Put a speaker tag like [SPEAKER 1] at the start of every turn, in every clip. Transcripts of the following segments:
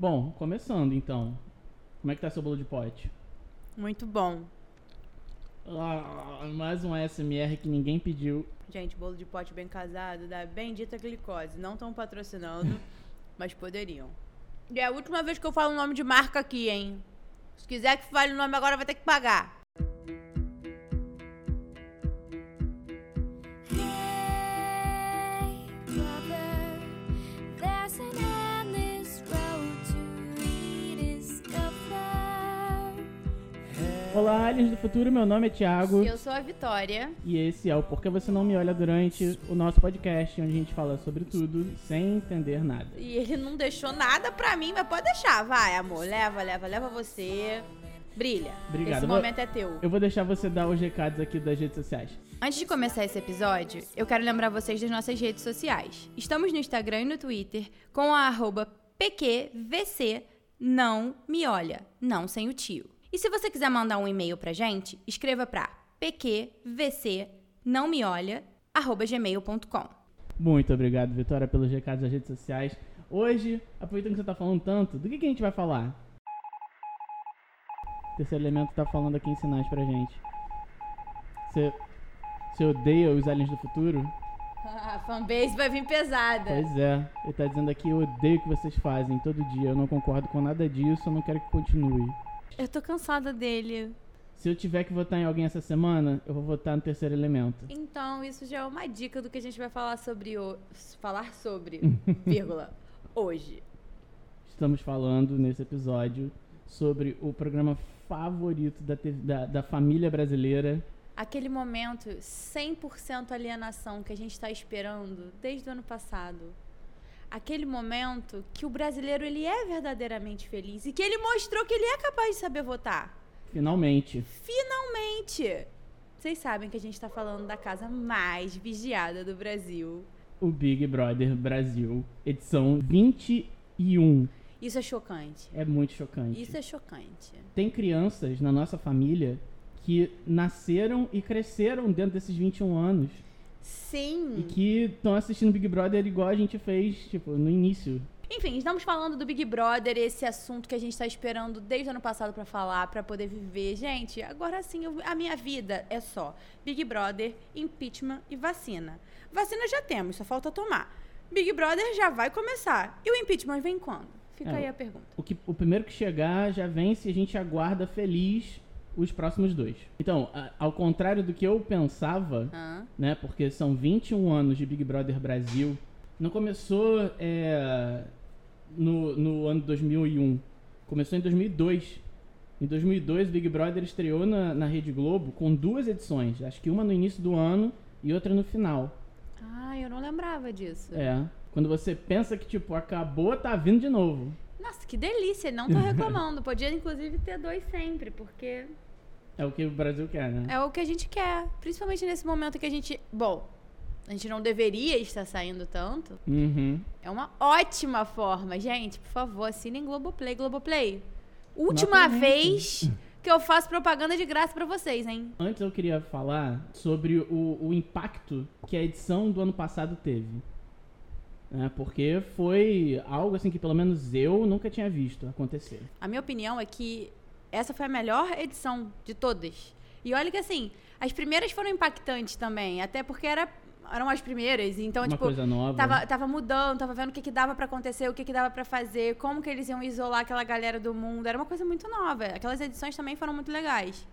[SPEAKER 1] Bom, começando então. Como é que tá seu bolo de pote?
[SPEAKER 2] Muito bom.
[SPEAKER 1] Ah, mais um ASMR que ninguém pediu.
[SPEAKER 2] Gente, bolo de pote bem casado da bendita glicose. Não estão patrocinando, mas poderiam. E é a última vez que eu falo o nome de marca aqui, hein? Se quiser que fale o nome agora, vai ter que pagar.
[SPEAKER 1] Olá, aliens do futuro, meu nome é Thiago.
[SPEAKER 2] Eu sou a Vitória.
[SPEAKER 1] E esse é o Porque Você Não Me Olha Durante, o nosso podcast, onde a gente fala sobre tudo sem entender nada.
[SPEAKER 2] E ele não deixou nada pra mim, mas pode deixar. Vai, amor. Leva, leva, leva você. Brilha.
[SPEAKER 1] Obrigado.
[SPEAKER 2] Esse momento é teu.
[SPEAKER 1] Eu vou deixar você dar os recados aqui das redes sociais.
[SPEAKER 2] Antes de começar esse episódio, eu quero lembrar vocês das nossas redes sociais. Estamos no Instagram e no Twitter com a arroba PQVC não me olha, não sem o tio. E se você quiser mandar um e-mail pra gente, escreva pra pqvc não me olha arroba gmail.com.
[SPEAKER 1] Muito obrigado, Vitória, pelos recados das redes sociais. Hoje, aproveitando que você tá falando tanto, do que, que a gente vai falar? O terceiro elemento tá falando aqui em sinais pra gente. Você, você odeia os aliens do futuro?
[SPEAKER 2] A fanbase vai vir pesada.
[SPEAKER 1] Pois é, ele tá dizendo aqui, eu odeio o que vocês fazem todo dia, eu não concordo com nada disso, eu não quero que continue.
[SPEAKER 2] Eu tô cansada dele.
[SPEAKER 1] Se eu tiver que votar em alguém essa semana, eu vou votar no terceiro elemento.
[SPEAKER 2] Então, isso já é uma dica do que a gente vai falar sobre o falar sobre, vírgula, hoje.
[SPEAKER 1] Estamos falando nesse episódio sobre o programa favorito da, TV da, da família brasileira.
[SPEAKER 2] Aquele momento 100% alienação que a gente está esperando desde o ano passado. Aquele momento que o brasileiro ele é verdadeiramente feliz e que ele mostrou que ele é capaz de saber votar.
[SPEAKER 1] Finalmente.
[SPEAKER 2] Finalmente! Vocês sabem que a gente está falando da casa mais vigiada do Brasil.
[SPEAKER 1] O Big Brother Brasil, edição 21.
[SPEAKER 2] Isso é chocante.
[SPEAKER 1] É muito chocante.
[SPEAKER 2] Isso é chocante.
[SPEAKER 1] Tem crianças na nossa família que nasceram e cresceram dentro desses 21 anos.
[SPEAKER 2] Sim.
[SPEAKER 1] E que estão assistindo Big Brother igual a gente fez, tipo, no início.
[SPEAKER 2] Enfim, estamos falando do Big Brother, esse assunto que a gente está esperando desde o ano passado pra falar, pra poder viver. Gente, agora sim, eu- a minha vida é só Big Brother, impeachment e vacina. Vacina já temos, só falta tomar. Big Brother já vai começar. E o impeachment vem quando? Fica
[SPEAKER 1] É,
[SPEAKER 2] aí a pergunta.
[SPEAKER 1] O, que, o primeiro que chegar já vence e a gente aguarda feliz os próximos dois. Então, a- ao contrário do que eu pensava,
[SPEAKER 2] Hã?
[SPEAKER 1] né? Porque são 21 anos de Big Brother Brasil. Não começou é, no, no ano 2001. Começou em 2002. Em 2002, o Big Brother estreou na, na Rede Globo com duas edições. Acho que uma no início do ano e outra no final.
[SPEAKER 2] Ah, eu não lembrava disso.
[SPEAKER 1] É. Quando você pensa que, tipo, acabou, tá vindo de novo.
[SPEAKER 2] Nossa, que delícia, não tô reclamando. Podia, inclusive, ter dois sempre, porque
[SPEAKER 1] É o que o Brasil quer, né?
[SPEAKER 2] É o que a gente quer. Principalmente nesse momento que a gente. Bom, a gente não deveria estar saindo tanto.
[SPEAKER 1] Uhum.
[SPEAKER 2] É uma ótima forma. Gente, por favor, assinem Globoplay. Globoplay. Última
[SPEAKER 1] Nota
[SPEAKER 2] vez que eu faço propaganda de graça pra vocês, hein?
[SPEAKER 1] Antes eu queria falar sobre o, o impacto que a edição do ano passado teve. né? porque foi algo assim que pelo menos eu nunca tinha visto acontecer.
[SPEAKER 2] A minha opinião é que essa foi a melhor edição de todas. E olha que assim, as primeiras foram impactantes também. Até porque era, eram as primeiras. Então,
[SPEAKER 1] Uma
[SPEAKER 2] tipo,
[SPEAKER 1] coisa nova.
[SPEAKER 2] Tava, tava mudando, tava vendo o que, que dava pra acontecer, o que, que dava pra fazer, como que eles iam isolar aquela galera do mundo. Era uma coisa muito nova. Aquelas edições também foram muito legais.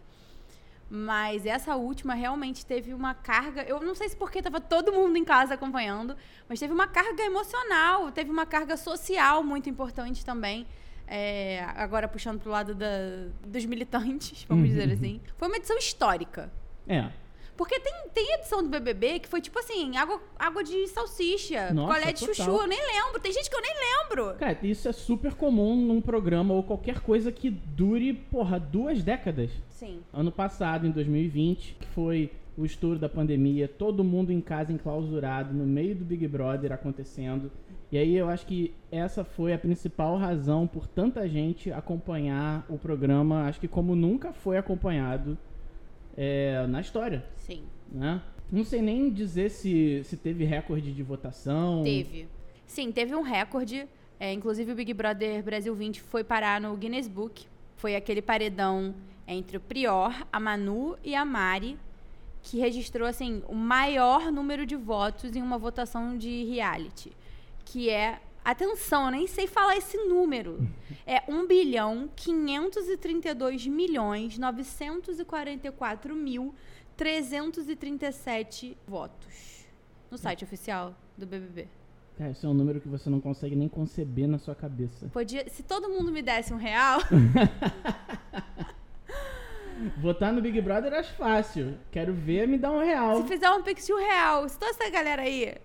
[SPEAKER 2] Mas essa última realmente teve uma carga. Eu não sei se porque tava todo mundo em casa acompanhando, mas teve uma carga emocional, teve uma carga social muito importante também. É, agora puxando pro lado da- dos militantes, vamos dizer assim. Foi uma edição histórica.
[SPEAKER 1] É.
[SPEAKER 2] Porque tem, tem edição do BBB que foi tipo assim, água, água de salsicha,
[SPEAKER 1] Nossa,
[SPEAKER 2] colher de
[SPEAKER 1] total.
[SPEAKER 2] chuchu, eu nem lembro. Tem gente que eu nem lembro.
[SPEAKER 1] Cara, isso é super comum num programa ou qualquer coisa que dure, porra, duas décadas.
[SPEAKER 2] Sim.
[SPEAKER 1] Ano passado, em 2020, que foi o estouro da pandemia, todo mundo em casa enclausurado, no meio do Big Brother acontecendo. E aí eu acho que essa foi a principal razão por tanta gente acompanhar o programa, acho que como nunca foi acompanhado é, na história,
[SPEAKER 2] Sim.
[SPEAKER 1] né? Não sei nem dizer se, se teve recorde de votação.
[SPEAKER 2] Teve. Sim, teve um recorde. É, inclusive o Big Brother Brasil 20 foi parar no Guinness Book. Foi aquele paredão entre o Prior, a Manu e a Mari, que registrou assim o maior número de votos em uma votação de reality, que é atenção, eu nem sei falar esse número. É 1 bilhão 532 milhões 944 mil 337 votos no site oficial do BBB.
[SPEAKER 1] Cara, esse é um número que você não consegue nem conceber na sua cabeça.
[SPEAKER 2] Podia, se todo mundo me desse um real,
[SPEAKER 1] Votar no Big Brother acho fácil. Quero ver, me dá um real.
[SPEAKER 2] se fizer um pix de um real, se toda essa galera aí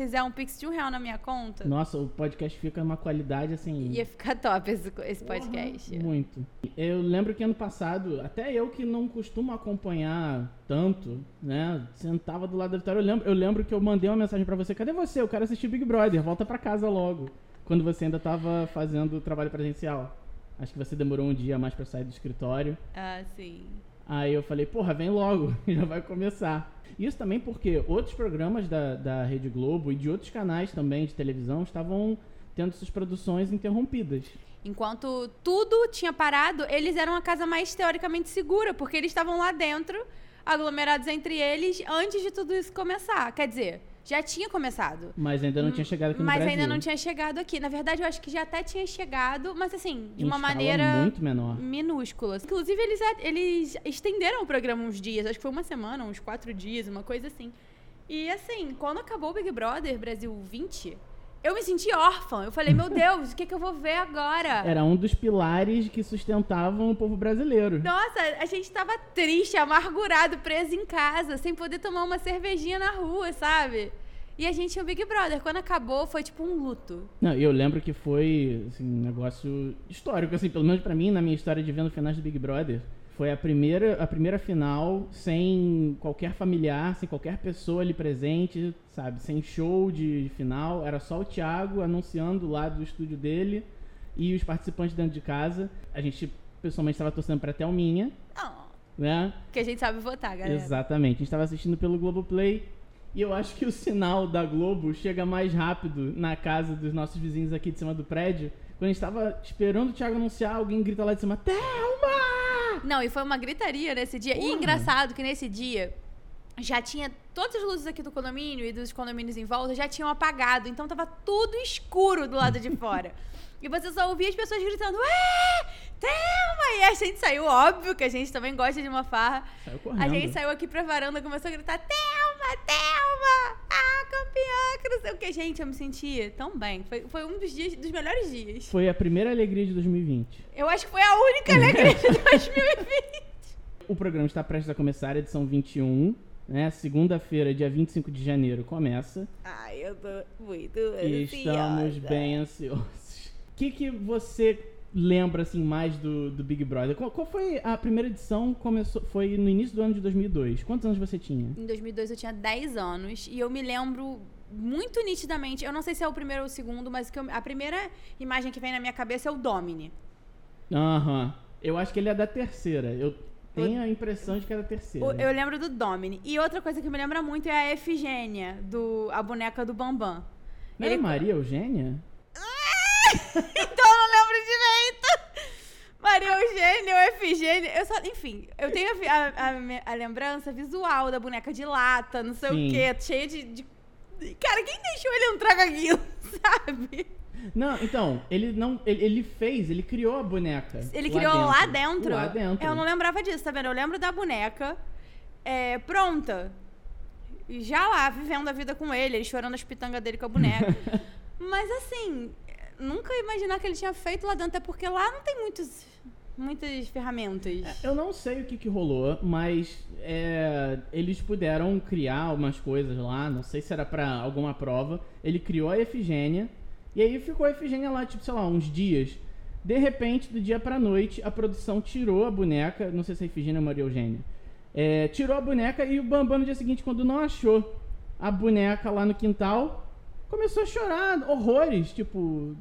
[SPEAKER 2] fizer um pix de um real na minha conta,
[SPEAKER 1] Nossa, o podcast fica uma qualidade assim.
[SPEAKER 2] ia ficar top esse, esse podcast.
[SPEAKER 1] Porra, Muito. Eu lembro que ano passado, até eu que não costumo acompanhar tanto, né? Sentava do lado da Vitória. Eu lembro, eu lembro que eu mandei uma mensagem pra você: cadê você? Eu quero assistir Big Brother, volta pra casa logo. Quando você ainda tava fazendo o trabalho presencial. Acho que você demorou um dia a mais pra sair do escritório.
[SPEAKER 2] Ah, sim.
[SPEAKER 1] Aí eu falei, porra, vem logo, já vai começar. Isso também porque outros programas da, da Rede Globo e de outros canais também de televisão estavam tendo suas produções interrompidas.
[SPEAKER 2] Enquanto tudo tinha parado, eles eram a casa mais teoricamente segura, porque eles estavam lá dentro, aglomerados entre eles, antes de tudo isso começar. Quer dizer, já tinha começado.
[SPEAKER 1] Mas ainda não tinha chegado aqui no
[SPEAKER 2] Hum, mas
[SPEAKER 1] Brasil.
[SPEAKER 2] ainda não tinha chegado aqui. Na verdade, eu acho que já até tinha chegado, mas assim, de
[SPEAKER 1] Em
[SPEAKER 2] uma maneira
[SPEAKER 1] muito menor.
[SPEAKER 2] minúscula. Inclusive, eles, eles estenderam o programa uns dias, acho que foi uma semana, uns quatro dias, uma coisa assim. E assim, quando acabou o Big Brother Brasil 20, eu me senti órfã. Eu falei, meu Deus, o que, que eu vou ver agora?
[SPEAKER 1] Era um dos pilares que sustentavam o povo brasileiro.
[SPEAKER 2] Nossa, a gente tava triste, amargurado, preso em casa, sem poder tomar uma cervejinha na rua, sabe? E a gente tinha o Big Brother. Quando acabou, foi tipo um luto.
[SPEAKER 1] Não, eu lembro que foi assim, um negócio histórico, assim, pelo menos pra mim, na minha história de vendo finais do Big Brother. Foi a primeira, a primeira final sem qualquer familiar, sem qualquer pessoa ali presente, sabe? Sem show de final. Era só o Thiago anunciando lá do estúdio dele e os participantes dentro de casa. A gente pessoalmente estava torcendo pra Thelminha,
[SPEAKER 2] Não,
[SPEAKER 1] né?
[SPEAKER 2] que a gente sabe votar, galera.
[SPEAKER 1] Exatamente. A gente estava assistindo pelo Globoplay. E eu acho que o sinal da Globo chega mais rápido na casa dos nossos vizinhos aqui de cima do prédio. Quando a gente estava esperando o Thiago anunciar, alguém grita lá de cima: Thelma!
[SPEAKER 2] Não, e foi uma gritaria nesse dia. E
[SPEAKER 1] Porra.
[SPEAKER 2] engraçado que nesse dia já tinha todas as luzes aqui do condomínio e dos condomínios em volta já tinham apagado, então tava tudo escuro do lado de fora. E você só ouvia as pessoas gritando: Ué! Thelma! E a gente saiu, óbvio que a gente também gosta de uma farra.
[SPEAKER 1] Saiu correndo.
[SPEAKER 2] A gente saiu aqui pra varanda e começou a gritar: Thelma! Thelma! Ah, campeã! Que não sei o que. Gente, eu me senti tão bem. Foi, foi um dos dias, dos melhores dias.
[SPEAKER 1] Foi a primeira alegria de 2020.
[SPEAKER 2] Eu acho que foi a única alegria de 2020.
[SPEAKER 1] O programa está prestes a começar, edição 21. Né? Segunda-feira, dia 25 de janeiro, começa.
[SPEAKER 2] Ai, eu tô muito
[SPEAKER 1] E estamos bem ansiosos. O que, que você lembra assim mais do, do Big Brother? Qual, qual foi a primeira edição? Começou, foi no início do ano de 2002. Quantos anos você tinha?
[SPEAKER 2] Em 2002 eu tinha 10 anos e eu me lembro muito nitidamente. Eu não sei se é o primeiro ou o segundo, mas que eu- a primeira imagem que vem na minha cabeça é o Domini.
[SPEAKER 1] Aham. Eu acho que ele é da terceira. Eu tenho a impressão de que é da terceira.
[SPEAKER 2] O- Eu lembro do Domini. E outra coisa que me lembra muito é a Efigênia, do, a boneca do Bambam.
[SPEAKER 1] Não era
[SPEAKER 2] ele-
[SPEAKER 1] Maria Eugênia?
[SPEAKER 2] então eu não lembro direito. Maria Eugênia ou Efigênia. Eu só, enfim, eu tenho a, a- a lembrança visual da boneca de lata, não sei
[SPEAKER 1] Sim.
[SPEAKER 2] o quê, cheia de, de- Cara, quem deixou ele entrar com aquilo, sabe?
[SPEAKER 1] Não, então, ele não. Ele, ele fez, ele criou a boneca.
[SPEAKER 2] Ele criou lá dentro.
[SPEAKER 1] Lá dentro.
[SPEAKER 2] Eu não lembrava disso, tá vendo? Eu lembro da boneca é, pronta. Já lá, vivendo a vida com ele, ele chorando as pitangas dele com a boneca. Mas assim, nunca imaginar que ele tinha feito lá dentro, até porque lá não tem muitos, muitas ferramentas.
[SPEAKER 1] Eu não sei o que, que rolou, mas é, eles puderam criar umas coisas lá, não sei se era pra alguma prova. Ele criou a Efigênia, e aí ficou a Efigênia lá, tipo, sei lá, uns dias. De repente, do dia pra noite, a produção tirou a boneca, não sei se é Efigênia ou Maria Eugênia, é, tirou a boneca e o Bambam no dia seguinte, quando não achou a boneca lá no quintal, começou a chorar horrores, tipo,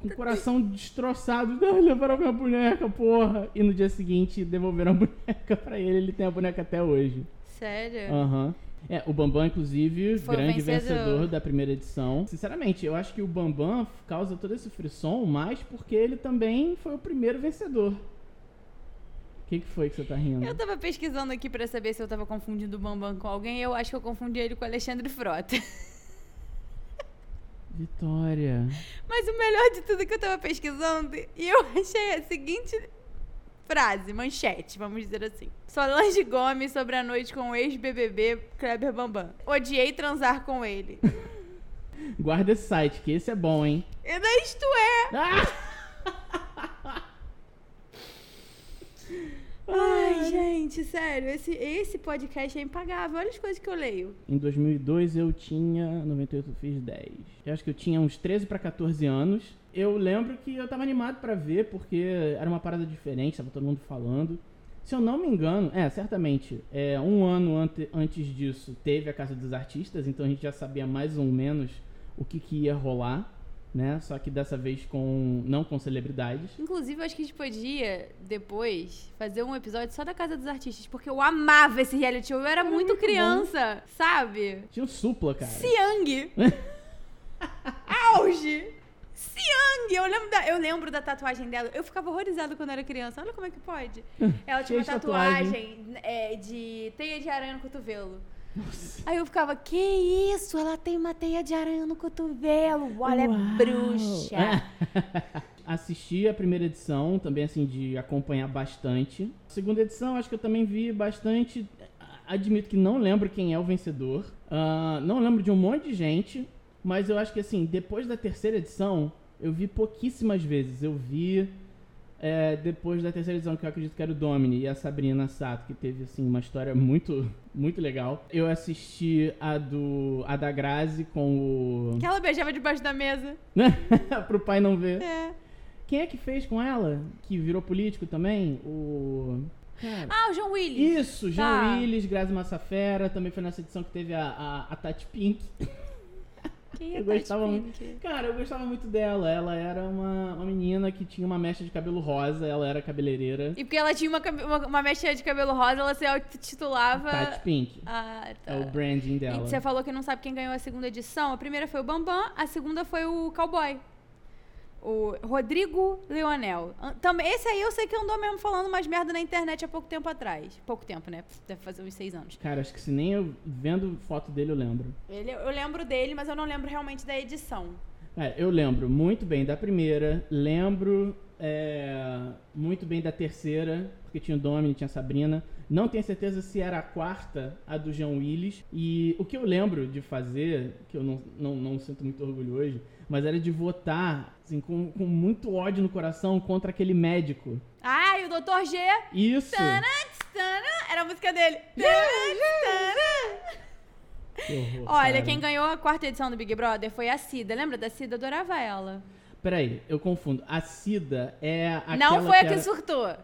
[SPEAKER 1] com o coração destroçado. Não, levaram a minha boneca, porra. E no dia seguinte devolveram a boneca pra ele. Ele tem a boneca até hoje.
[SPEAKER 2] Sério?
[SPEAKER 1] Aham. É, o Bambam, inclusive,
[SPEAKER 2] Foi
[SPEAKER 1] grande
[SPEAKER 2] vencedor.
[SPEAKER 1] vencedor. da primeira edição. Sinceramente, eu acho que o Bambam causa todo esse frisson mais porque ele também foi o primeiro vencedor. O que, que foi que você tá rindo?
[SPEAKER 2] Eu tava pesquisando aqui pra saber se eu tava confundindo o Bambam com alguém e eu acho que eu confundi ele com o Alexandre Frota.
[SPEAKER 1] Vitória.
[SPEAKER 2] Mas o melhor de tudo é que eu tava pesquisando e eu achei a seguinte frase, manchete, vamos dizer assim. Solange Gomes sobre a noite com o ex-BBB Kleber Bambam. Odiei transar com ele.
[SPEAKER 1] Guarda esse site, que esse é bom, hein?
[SPEAKER 2] E daí isto é.
[SPEAKER 1] Ah!
[SPEAKER 2] Ai, gente, sério, esse, esse podcast é impagável. Olha as coisas que eu leio.
[SPEAKER 1] Em 2002 eu tinha. 98 eu fiz 10. Eu acho que eu tinha uns 13 pra 14 anos. Eu lembro que eu tava animado pra ver, porque era uma parada diferente, tava todo mundo falando. Se eu não me engano, é, certamente, é, um ano ante- antes disso teve a Casa dos Artistas, então a gente já sabia mais ou menos o que, que ia rolar, né? Só que dessa vez com. não com celebridades.
[SPEAKER 2] Inclusive, eu acho que a gente podia, depois, fazer um episódio só da Casa dos Artistas, porque eu amava esse reality show. Eu era muito
[SPEAKER 1] muito
[SPEAKER 2] criança, sabe?
[SPEAKER 1] Tinha o Supla, cara.
[SPEAKER 2] Siang! Auge! Siang! Eu lembro, da, eu lembro da tatuagem dela. Eu ficava horrorizada quando era criança. Olha como é que pode. Ela tinha uma
[SPEAKER 1] tatuagem.
[SPEAKER 2] tatuagem é, de teia de aranha no cotovelo.
[SPEAKER 1] Nossa.
[SPEAKER 2] Aí eu ficava, que isso? Ela tem uma teia de aranha no cotovelo. Olha, é bruxa.
[SPEAKER 1] Assisti a primeira edição, também assim, de acompanhar bastante. Segunda edição, acho que eu também vi bastante. Admito que não lembro quem é o vencedor. Ah, não lembro de um monte de gente. Mas eu acho que assim, depois da terceira edição, eu vi pouquíssimas vezes. Eu vi é, depois da terceira edição, que eu acredito que era o Domini e a Sabrina Sato, que teve assim, uma história muito, muito legal. Eu assisti a do. a da Grazi com o.
[SPEAKER 2] Que ela beijava debaixo da mesa.
[SPEAKER 1] Pro pai não ver.
[SPEAKER 2] É.
[SPEAKER 1] Quem é que fez com ela? Que virou político também? O. Cara.
[SPEAKER 2] Ah, o João Willis.
[SPEAKER 1] Isso, Jean
[SPEAKER 2] Tá.
[SPEAKER 1] Willis, Grazi Massafera, também foi nessa edição que teve a, a, a Tati Pink.
[SPEAKER 2] Quem
[SPEAKER 1] Eu
[SPEAKER 2] Tati
[SPEAKER 1] gostava
[SPEAKER 2] Pink?
[SPEAKER 1] Cara, eu gostava muito dela. Ela era uma, uma menina que tinha uma mecha de cabelo rosa, ela era cabeleireira.
[SPEAKER 2] E porque ela tinha uma, uma, uma mecha de cabelo rosa, ela se titulava.
[SPEAKER 1] Tati Pink.
[SPEAKER 2] Ah, tá.
[SPEAKER 1] É o branding
[SPEAKER 2] E
[SPEAKER 1] dela.
[SPEAKER 2] você falou que não sabe quem ganhou a segunda edição. A primeira foi o Bambam, a segunda foi o Cowboy. O Rodrigo Leonel. Também, esse aí eu sei que andou mesmo falando mais merda na internet há pouco tempo atrás. Pouco tempo, né? Deve fazer uns seis anos.
[SPEAKER 1] Cara, acho que se nem eu vendo foto dele eu lembro.
[SPEAKER 2] Ele, eu lembro dele, mas eu não lembro realmente da edição.
[SPEAKER 1] Cara, eu lembro muito bem da primeira, lembro é, muito bem da terceira, porque tinha o Domini, tinha a Sabrina. Não tenho certeza se era a quarta, a do Jean Willis. E o que eu lembro de fazer, que eu não, não, não sinto muito orgulho hoje, mas era de votar assim, com, com muito ódio no coração contra aquele médico.
[SPEAKER 2] Ah, e o Dr. G.
[SPEAKER 1] Isso!
[SPEAKER 2] Tanã, tanã, Era a música dele. Tanã, tanã.
[SPEAKER 1] Que horror,
[SPEAKER 2] Olha,
[SPEAKER 1] cara.
[SPEAKER 2] quem ganhou a quarta edição do Big Brother foi a Cida. Lembra da Cida? Adorava ela.
[SPEAKER 1] Peraí, eu confundo. A Cida é aquela
[SPEAKER 2] não foi a
[SPEAKER 1] que
[SPEAKER 2] que
[SPEAKER 1] era-
[SPEAKER 2] surtou.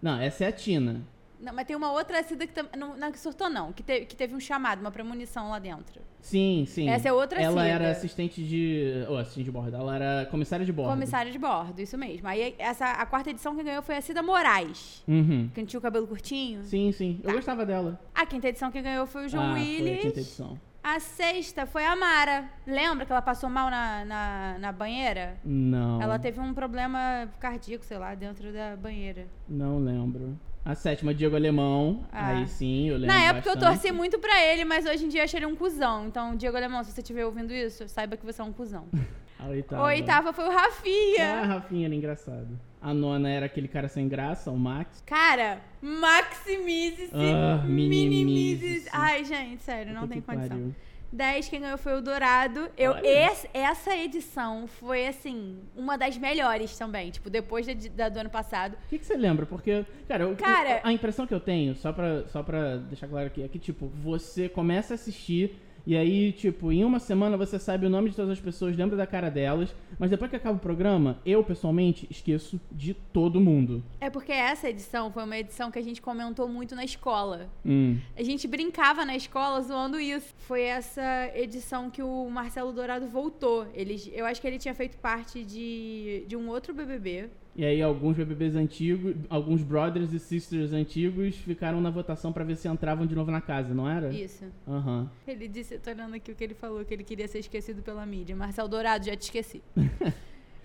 [SPEAKER 1] Não, essa é a Tina.
[SPEAKER 2] Não, mas tem uma outra Cida que, tam- não, não que surtou, não. Que, te- que teve um chamado, uma premonição lá dentro.
[SPEAKER 1] Sim, sim.
[SPEAKER 2] Essa é outra
[SPEAKER 1] Ela
[SPEAKER 2] Cida.
[SPEAKER 1] era assistente de. Ou assistente de bordo. Ela era comissária de bordo.
[SPEAKER 2] Comissária de bordo, isso mesmo. Aí essa, a quarta edição quem ganhou foi a Cida Moraes.
[SPEAKER 1] Uhum.
[SPEAKER 2] Que tinha o cabelo curtinho.
[SPEAKER 1] Sim, sim. Eu
[SPEAKER 2] Tá.
[SPEAKER 1] gostava dela.
[SPEAKER 2] A quinta edição quem ganhou foi o João
[SPEAKER 1] ah, Foi a quinta
[SPEAKER 2] Willis.
[SPEAKER 1] edição.
[SPEAKER 2] A sexta foi a Mara. Lembra que ela passou mal na, na, na banheira?
[SPEAKER 1] Não.
[SPEAKER 2] Ela teve um problema cardíaco, sei lá, dentro da banheira.
[SPEAKER 1] Não lembro. A sétima, Diego Alemão.
[SPEAKER 2] Ah.
[SPEAKER 1] Aí sim, eu lembro.
[SPEAKER 2] Na época eu
[SPEAKER 1] bastante.
[SPEAKER 2] torci muito pra ele, mas hoje em dia achei ele um cuzão. Então, Diego Alemão, se você estiver ouvindo isso, saiba que você é um cuzão.
[SPEAKER 1] A oitava.
[SPEAKER 2] A oitava foi o
[SPEAKER 1] Ah,
[SPEAKER 2] Rafinha.
[SPEAKER 1] Rafinha era engraçado. A nona era aquele cara sem graça, o Max.
[SPEAKER 2] Cara, maximize-se,
[SPEAKER 1] Ah,
[SPEAKER 2] minimize-se. Ai, gente, sério, não tem condição.
[SPEAKER 1] pariu.
[SPEAKER 2] 10, quem ganhou foi o Dourado. Eu, esse- essa edição foi, assim, uma das melhores também. Tipo, depois da, da do ano passado.
[SPEAKER 1] O que, que você lembra? Porque, cara,
[SPEAKER 2] Cara-
[SPEAKER 1] a impressão que eu tenho, só pra, só pra deixar claro aqui, é que, tipo, você começa a assistir E aí, tipo, em uma semana você sabe o nome de todas as pessoas, lembra da cara delas, mas depois que acaba o programa, eu pessoalmente esqueço de todo mundo.
[SPEAKER 2] É porque essa edição foi uma edição que a gente comentou muito na escola.
[SPEAKER 1] Hum.
[SPEAKER 2] A gente brincava na escola zoando isso. Foi essa edição que o Marcelo Dourado voltou. Ele, eu acho que ele tinha feito parte de, de um outro BBB.
[SPEAKER 1] E aí alguns BBBs antigos, alguns brothers e sisters antigos ficaram na votação pra ver se entravam de novo na casa, não era?
[SPEAKER 2] Isso.
[SPEAKER 1] Aham.
[SPEAKER 2] Ele disse, tô olhando aqui o que ele falou, que ele queria ser esquecido pela mídia. Marcelo Dourado, já te esqueci.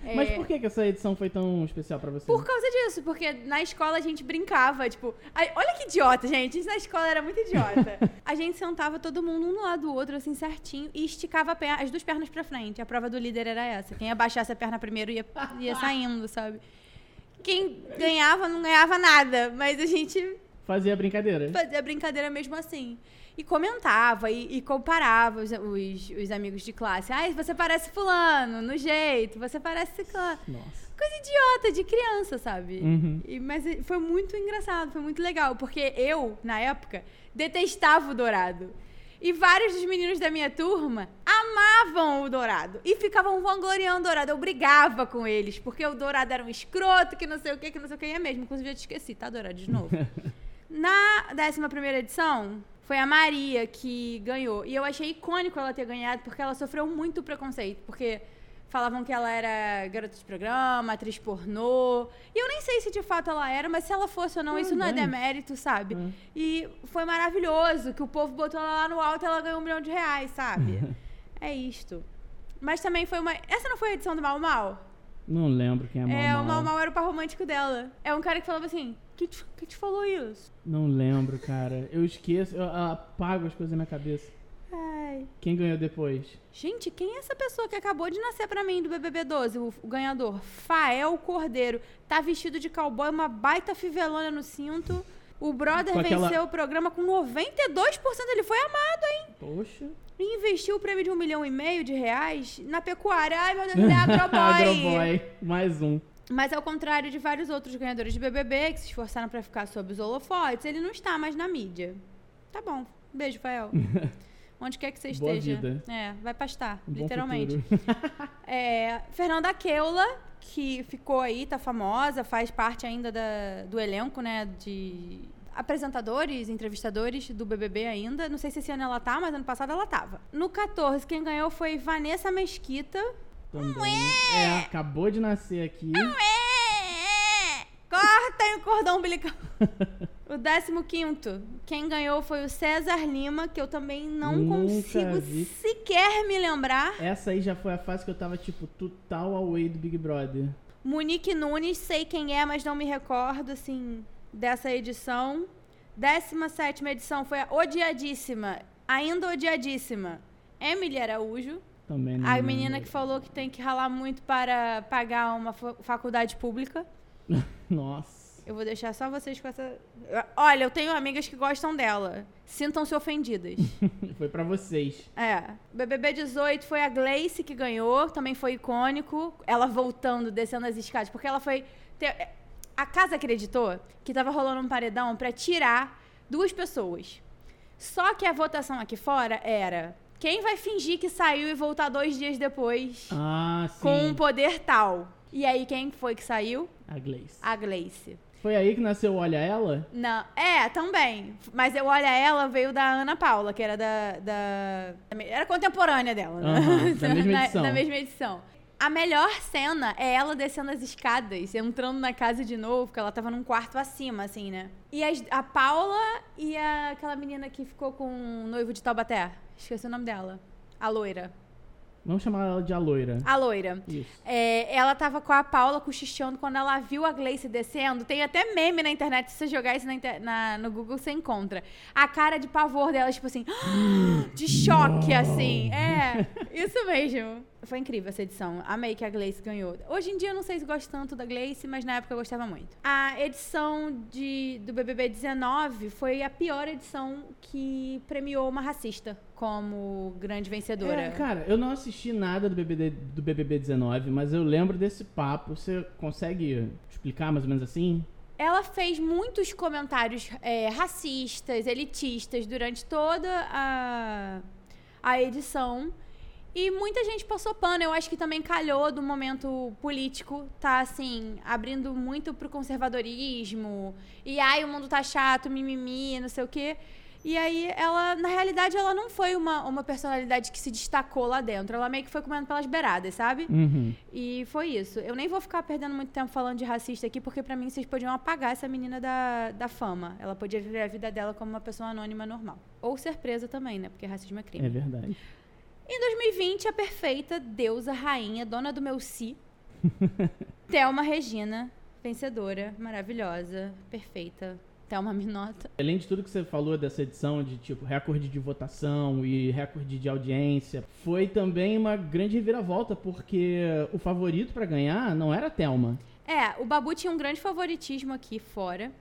[SPEAKER 2] É,
[SPEAKER 1] Mas por que, que essa edição foi tão especial pra você?
[SPEAKER 2] Por causa disso, porque na escola a gente brincava, tipo, ai, olha que idiota, gente. A gente na escola era muito idiota. a gente sentava todo mundo um do lado do outro, assim, certinho, e esticava a perna- as duas pernas pra frente. A prova do líder era essa. Quem abaixasse a perna primeiro ia, ia saindo, sabe? Quem ganhava não ganhava nada, mas a gente
[SPEAKER 1] Fazia brincadeira.
[SPEAKER 2] fazia brincadeira mesmo assim. E comentava e, e comparava os, os, os amigos de classe. Ai, você parece fulano, no jeito, você parece ciclano.
[SPEAKER 1] Nossa.
[SPEAKER 2] Coisa idiota, de criança, sabe?
[SPEAKER 1] Uhum.
[SPEAKER 2] E- mas foi muito engraçado, foi muito legal, porque eu, na época, detestava o Dourado. E vários dos meninos da minha turma amavam o Dourado. E ficavam vangloriando o Dourado. Eu brigava com eles, porque o Dourado era um escroto, que não sei o que, que não sei o que. E é mesmo, inclusive eu te esqueci, tá, Dourado? De novo. Na 11 edição, foi a Maria que ganhou. E eu achei icônico ela ter ganhado, porque ela sofreu muito preconceito. Porque falavam que ela era garota de programa, atriz pornô. E eu nem sei se de fato ela era, mas se ela fosse ou não,
[SPEAKER 1] Ah,
[SPEAKER 2] isso não é
[SPEAKER 1] bem.
[SPEAKER 2] demérito, sabe?
[SPEAKER 1] Hum.
[SPEAKER 2] E foi maravilhoso, que o povo botou ela lá no alto e ela ganhou um milhão de reais, sabe? é isto. Mas também foi uma. Essa não foi a edição do Mal Mal?
[SPEAKER 1] Não lembro quem é Mal
[SPEAKER 2] É,
[SPEAKER 1] Mal.
[SPEAKER 2] o Mal Mal era o par romântico dela. É um cara que falava assim: que te, que te falou isso?
[SPEAKER 1] Não lembro, cara. Eu esqueço, eu apago as coisas na minha cabeça.
[SPEAKER 2] Ai.
[SPEAKER 1] Quem ganhou depois?
[SPEAKER 2] Gente, quem é essa pessoa que acabou de nascer pra mim do BBB 12, o, o ganhador? Fael Cordeiro. Tá vestido de cowboy, uma baita fivelona no cinto. O brother
[SPEAKER 1] Com aquela-
[SPEAKER 2] venceu o programa com 92%. Ele foi amado, hein?
[SPEAKER 1] Poxa.
[SPEAKER 2] E investiu o prêmio de um milhão e meio de reais na pecuária. Ai, meu Deus, ele é agroboy.
[SPEAKER 1] Agroboy. Mais um.
[SPEAKER 2] Mas ao contrário de vários outros ganhadores de BBB que se esforçaram pra ficar sob os holofotes, ele não está mais na mídia. Tá bom. Beijo, Fael. Onde quer que você
[SPEAKER 1] Boa
[SPEAKER 2] esteja.
[SPEAKER 1] vida.
[SPEAKER 2] É, vai pastar,
[SPEAKER 1] Um
[SPEAKER 2] literalmente. É, Fernanda Keula, que ficou aí, tá famosa, faz parte ainda da- do elenco, né, de apresentadores, entrevistadores do BBB ainda. Não sei se esse ano ela tá, mas ano passado ela tava. No 14, quem ganhou foi Vanessa Mesquita.
[SPEAKER 1] Também. É, acabou de nascer aqui.
[SPEAKER 2] Cortem o cordão umbilical. o 15, quem ganhou foi o César Lima, que eu também não
[SPEAKER 1] Nunca
[SPEAKER 2] consigo
[SPEAKER 1] vi.
[SPEAKER 2] sequer me lembrar.
[SPEAKER 1] Essa aí já foi a fase que eu tava, tipo, total away do Big Brother.
[SPEAKER 2] Monique Nunes, sei quem é, mas não me recordo, assim, dessa edição. 17 edição foi a odiadíssima, ainda odiadíssima, Emily Araújo.
[SPEAKER 1] Também não
[SPEAKER 2] A
[SPEAKER 1] lembro.
[SPEAKER 2] menina que falou que tem que ralar muito para pagar uma fa- faculdade pública.
[SPEAKER 1] Nossa.
[SPEAKER 2] Eu vou deixar só vocês com essa. Olha, eu tenho amigas que gostam dela. Sintam-se ofendidas.
[SPEAKER 1] Foi pra vocês.
[SPEAKER 2] É. BBB 18 foi a Gleice que ganhou, também foi icônico. Ela voltando, descendo as escadas, porque ela foi. A casa acreditou que tava rolando um paredão pra tirar duas pessoas. Só que a votação aqui fora era quem vai fingir que saiu e voltar dois dias depois
[SPEAKER 1] Ah, sim.
[SPEAKER 2] com um poder tal. E aí, quem foi que saiu?
[SPEAKER 1] A Gleice.
[SPEAKER 2] A Gleice.
[SPEAKER 1] Foi aí que nasceu o Olha Ela?
[SPEAKER 2] Não, é, também. Mas eu olha ela veio da Ana Paula, que era da. da- era contemporânea dela, né?
[SPEAKER 1] Aham, da mesma
[SPEAKER 2] Na-
[SPEAKER 1] edição.
[SPEAKER 2] da mesma edição. A melhor cena é ela descendo as escadas, entrando na casa de novo, porque ela tava num quarto acima, assim, né? E as- a Paula e a- aquela menina que ficou com o noivo de Taubaté. Esqueci o nome dela. A loira.
[SPEAKER 1] Vamos chamar ela de a loira.
[SPEAKER 2] A loira.
[SPEAKER 1] Isso.
[SPEAKER 2] É, ela tava com a Paula cochichando quando ela viu a Gleice descendo. Tem até meme na internet, se você jogar isso na na- no Google, você encontra. A cara de pavor dela, tipo assim, de choque, assim. É, isso mesmo. Foi incrível essa edição. Amei que a Gleice ganhou. Hoje em dia eu não sei se gosto tanto da Gleice, mas na época eu gostava muito. A edição de, do BBB 19 foi a pior edição que premiou uma racista como grande vencedora.
[SPEAKER 1] É, cara, eu não assisti nada do BBB, do BBB 19, mas eu lembro desse papo. Você consegue explicar mais ou menos assim?
[SPEAKER 2] Ela fez muitos comentários é, racistas, elitistas durante toda a, a edição. E muita gente passou pano. Eu acho que também calhou do momento político, tá assim, abrindo muito pro conservadorismo. E ai, o mundo tá chato, mimimi, não sei o quê. E aí, ela, na realidade, ela não foi uma, uma personalidade que se destacou lá dentro. Ela meio que foi comendo pelas beiradas, sabe?
[SPEAKER 1] Uhum.
[SPEAKER 2] E foi isso. Eu nem vou ficar perdendo muito tempo falando de racista aqui, porque pra mim vocês podiam apagar essa menina da, da fama. Ela podia viver a vida dela como uma pessoa anônima normal. Ou ser presa também, né? Porque racismo é crime.
[SPEAKER 1] É verdade.
[SPEAKER 2] Em 2020, a perfeita deusa, rainha, dona do meu si, Thelma Regina, vencedora, maravilhosa, perfeita. Thelma Minota.
[SPEAKER 1] Além de tudo que você falou dessa edição de tipo recorde de votação e recorde de audiência, foi também uma grande reviravolta porque o favorito pra ganhar não era a Thelma.
[SPEAKER 2] É, o Babu tinha um grande favoritismo aqui fora.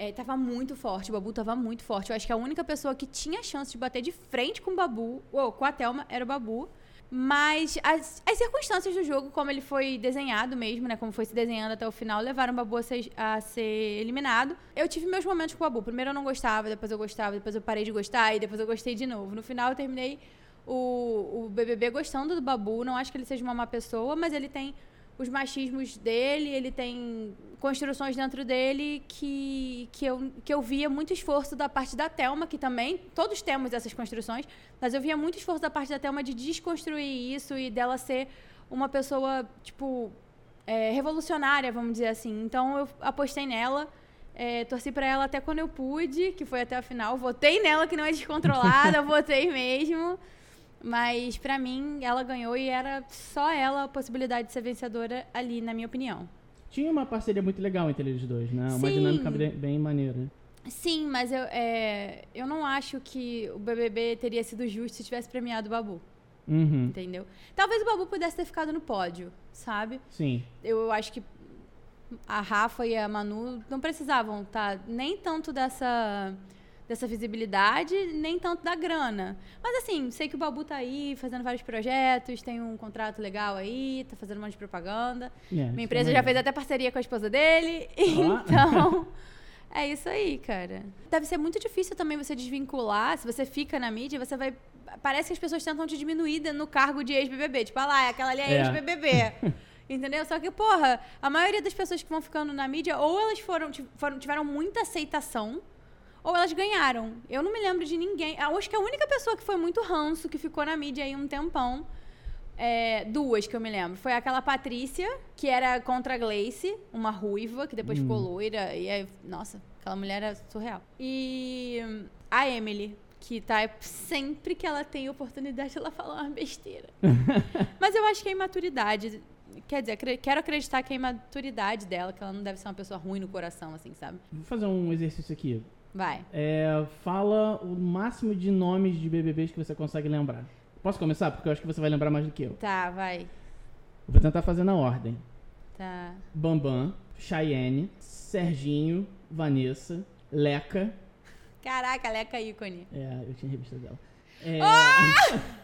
[SPEAKER 2] É, tava muito forte, o Babu tava muito forte. Eu acho que a única pessoa que tinha chance de bater de frente com o Babu, ou com a Thelma, era o Babu. Mas as, as circunstâncias do jogo, como ele foi desenhado mesmo, né? Como foi se desenhando até o final, levaram o Babu a ser, a ser eliminado. Eu tive meus momentos com o Babu. Primeiro eu não gostava, depois eu gostava, depois eu parei de gostar e depois eu gostei de novo. No final eu terminei o, o BBB gostando do Babu. Não acho que ele seja uma má pessoa, mas ele tem os machismos dele, ele tem construções dentro dele que, que, eu, que eu via muito esforço da parte da Thelma, que também, todos temos essas construções, mas eu via muito esforço da parte da Thelma de desconstruir isso e dela ser uma pessoa, tipo, é, revolucionária, vamos dizer assim. Então eu apostei nela, é, torci pra ela até quando eu pude, que foi até a final. Votei nela, que não é descontrolada, votei mesmo. Mas pra mim, ela ganhou e era só ela a possibilidade de ser vencedora ali, na minha opinião.
[SPEAKER 1] Tinha uma parceria muito legal entre eles dois, né? Uma
[SPEAKER 2] Sim.
[SPEAKER 1] dinâmica bem, bem maneira.
[SPEAKER 2] Sim, mas eu, é, eu não acho que o BBB teria sido justo se tivesse premiado o Babu,
[SPEAKER 1] Uhum.
[SPEAKER 2] entendeu? Talvez o Babu pudesse ter ficado no pódio, sabe?
[SPEAKER 1] Sim.
[SPEAKER 2] Eu acho que a Rafa e a Manu não precisavam tá nem tanto dessa dessa visibilidade, nem tanto da grana. Mas assim, sei que o Babu tá aí fazendo vários projetos, tem um contrato legal aí, tá fazendo um monte de propaganda.
[SPEAKER 1] É, isso
[SPEAKER 2] Minha
[SPEAKER 1] é
[SPEAKER 2] empresa já
[SPEAKER 1] maneiro.
[SPEAKER 2] fez até parceria com a esposa dele.
[SPEAKER 1] Ó.
[SPEAKER 2] Então, é isso aí, cara. Deve ser muito difícil também você desvincular. Se você fica na mídia, você vai. Parece que as pessoas tentam te diminuir no cargo de ex-BBB. Tipo, ah lá, aquela ali é,
[SPEAKER 1] É.
[SPEAKER 2] ex-BBB. Entendeu? Só que, porra, a maioria das pessoas que vão ficando na mídia, ou elas foram- tiveram muita aceitação, ou elas ganharam. Eu não me lembro de ninguém. Eu Acho que a única pessoa que foi muito ranço, que ficou na mídia aí um tempão, é, duas que eu me lembro. Foi aquela Patrícia, que era contra a Gleice, uma ruiva, que depois ficou loira. E aí, nossa, aquela mulher era surreal. E hum, a Emily, que tá sempre que ela tem oportunidade, ela fala uma besteira. Mas eu acho que a imaturidade. Quer dizer, quero acreditar que a imaturidade dela, que ela não deve ser uma pessoa ruim no coração, assim, sabe?
[SPEAKER 1] Vou fazer um exercício aqui.
[SPEAKER 2] Vai.
[SPEAKER 1] É, fala o máximo de nomes de BBBs que você consegue lembrar. Posso começar? Porque eu acho que você vai lembrar mais do que eu.
[SPEAKER 2] Tá, vai.
[SPEAKER 1] Vou tentar fazer na ordem.
[SPEAKER 2] Tá.
[SPEAKER 1] Bambam, Cheyenne, Serginho, Vanessa, Leca.
[SPEAKER 2] Caraca, Leca ícone.
[SPEAKER 1] É, eu tinha revista dela. É...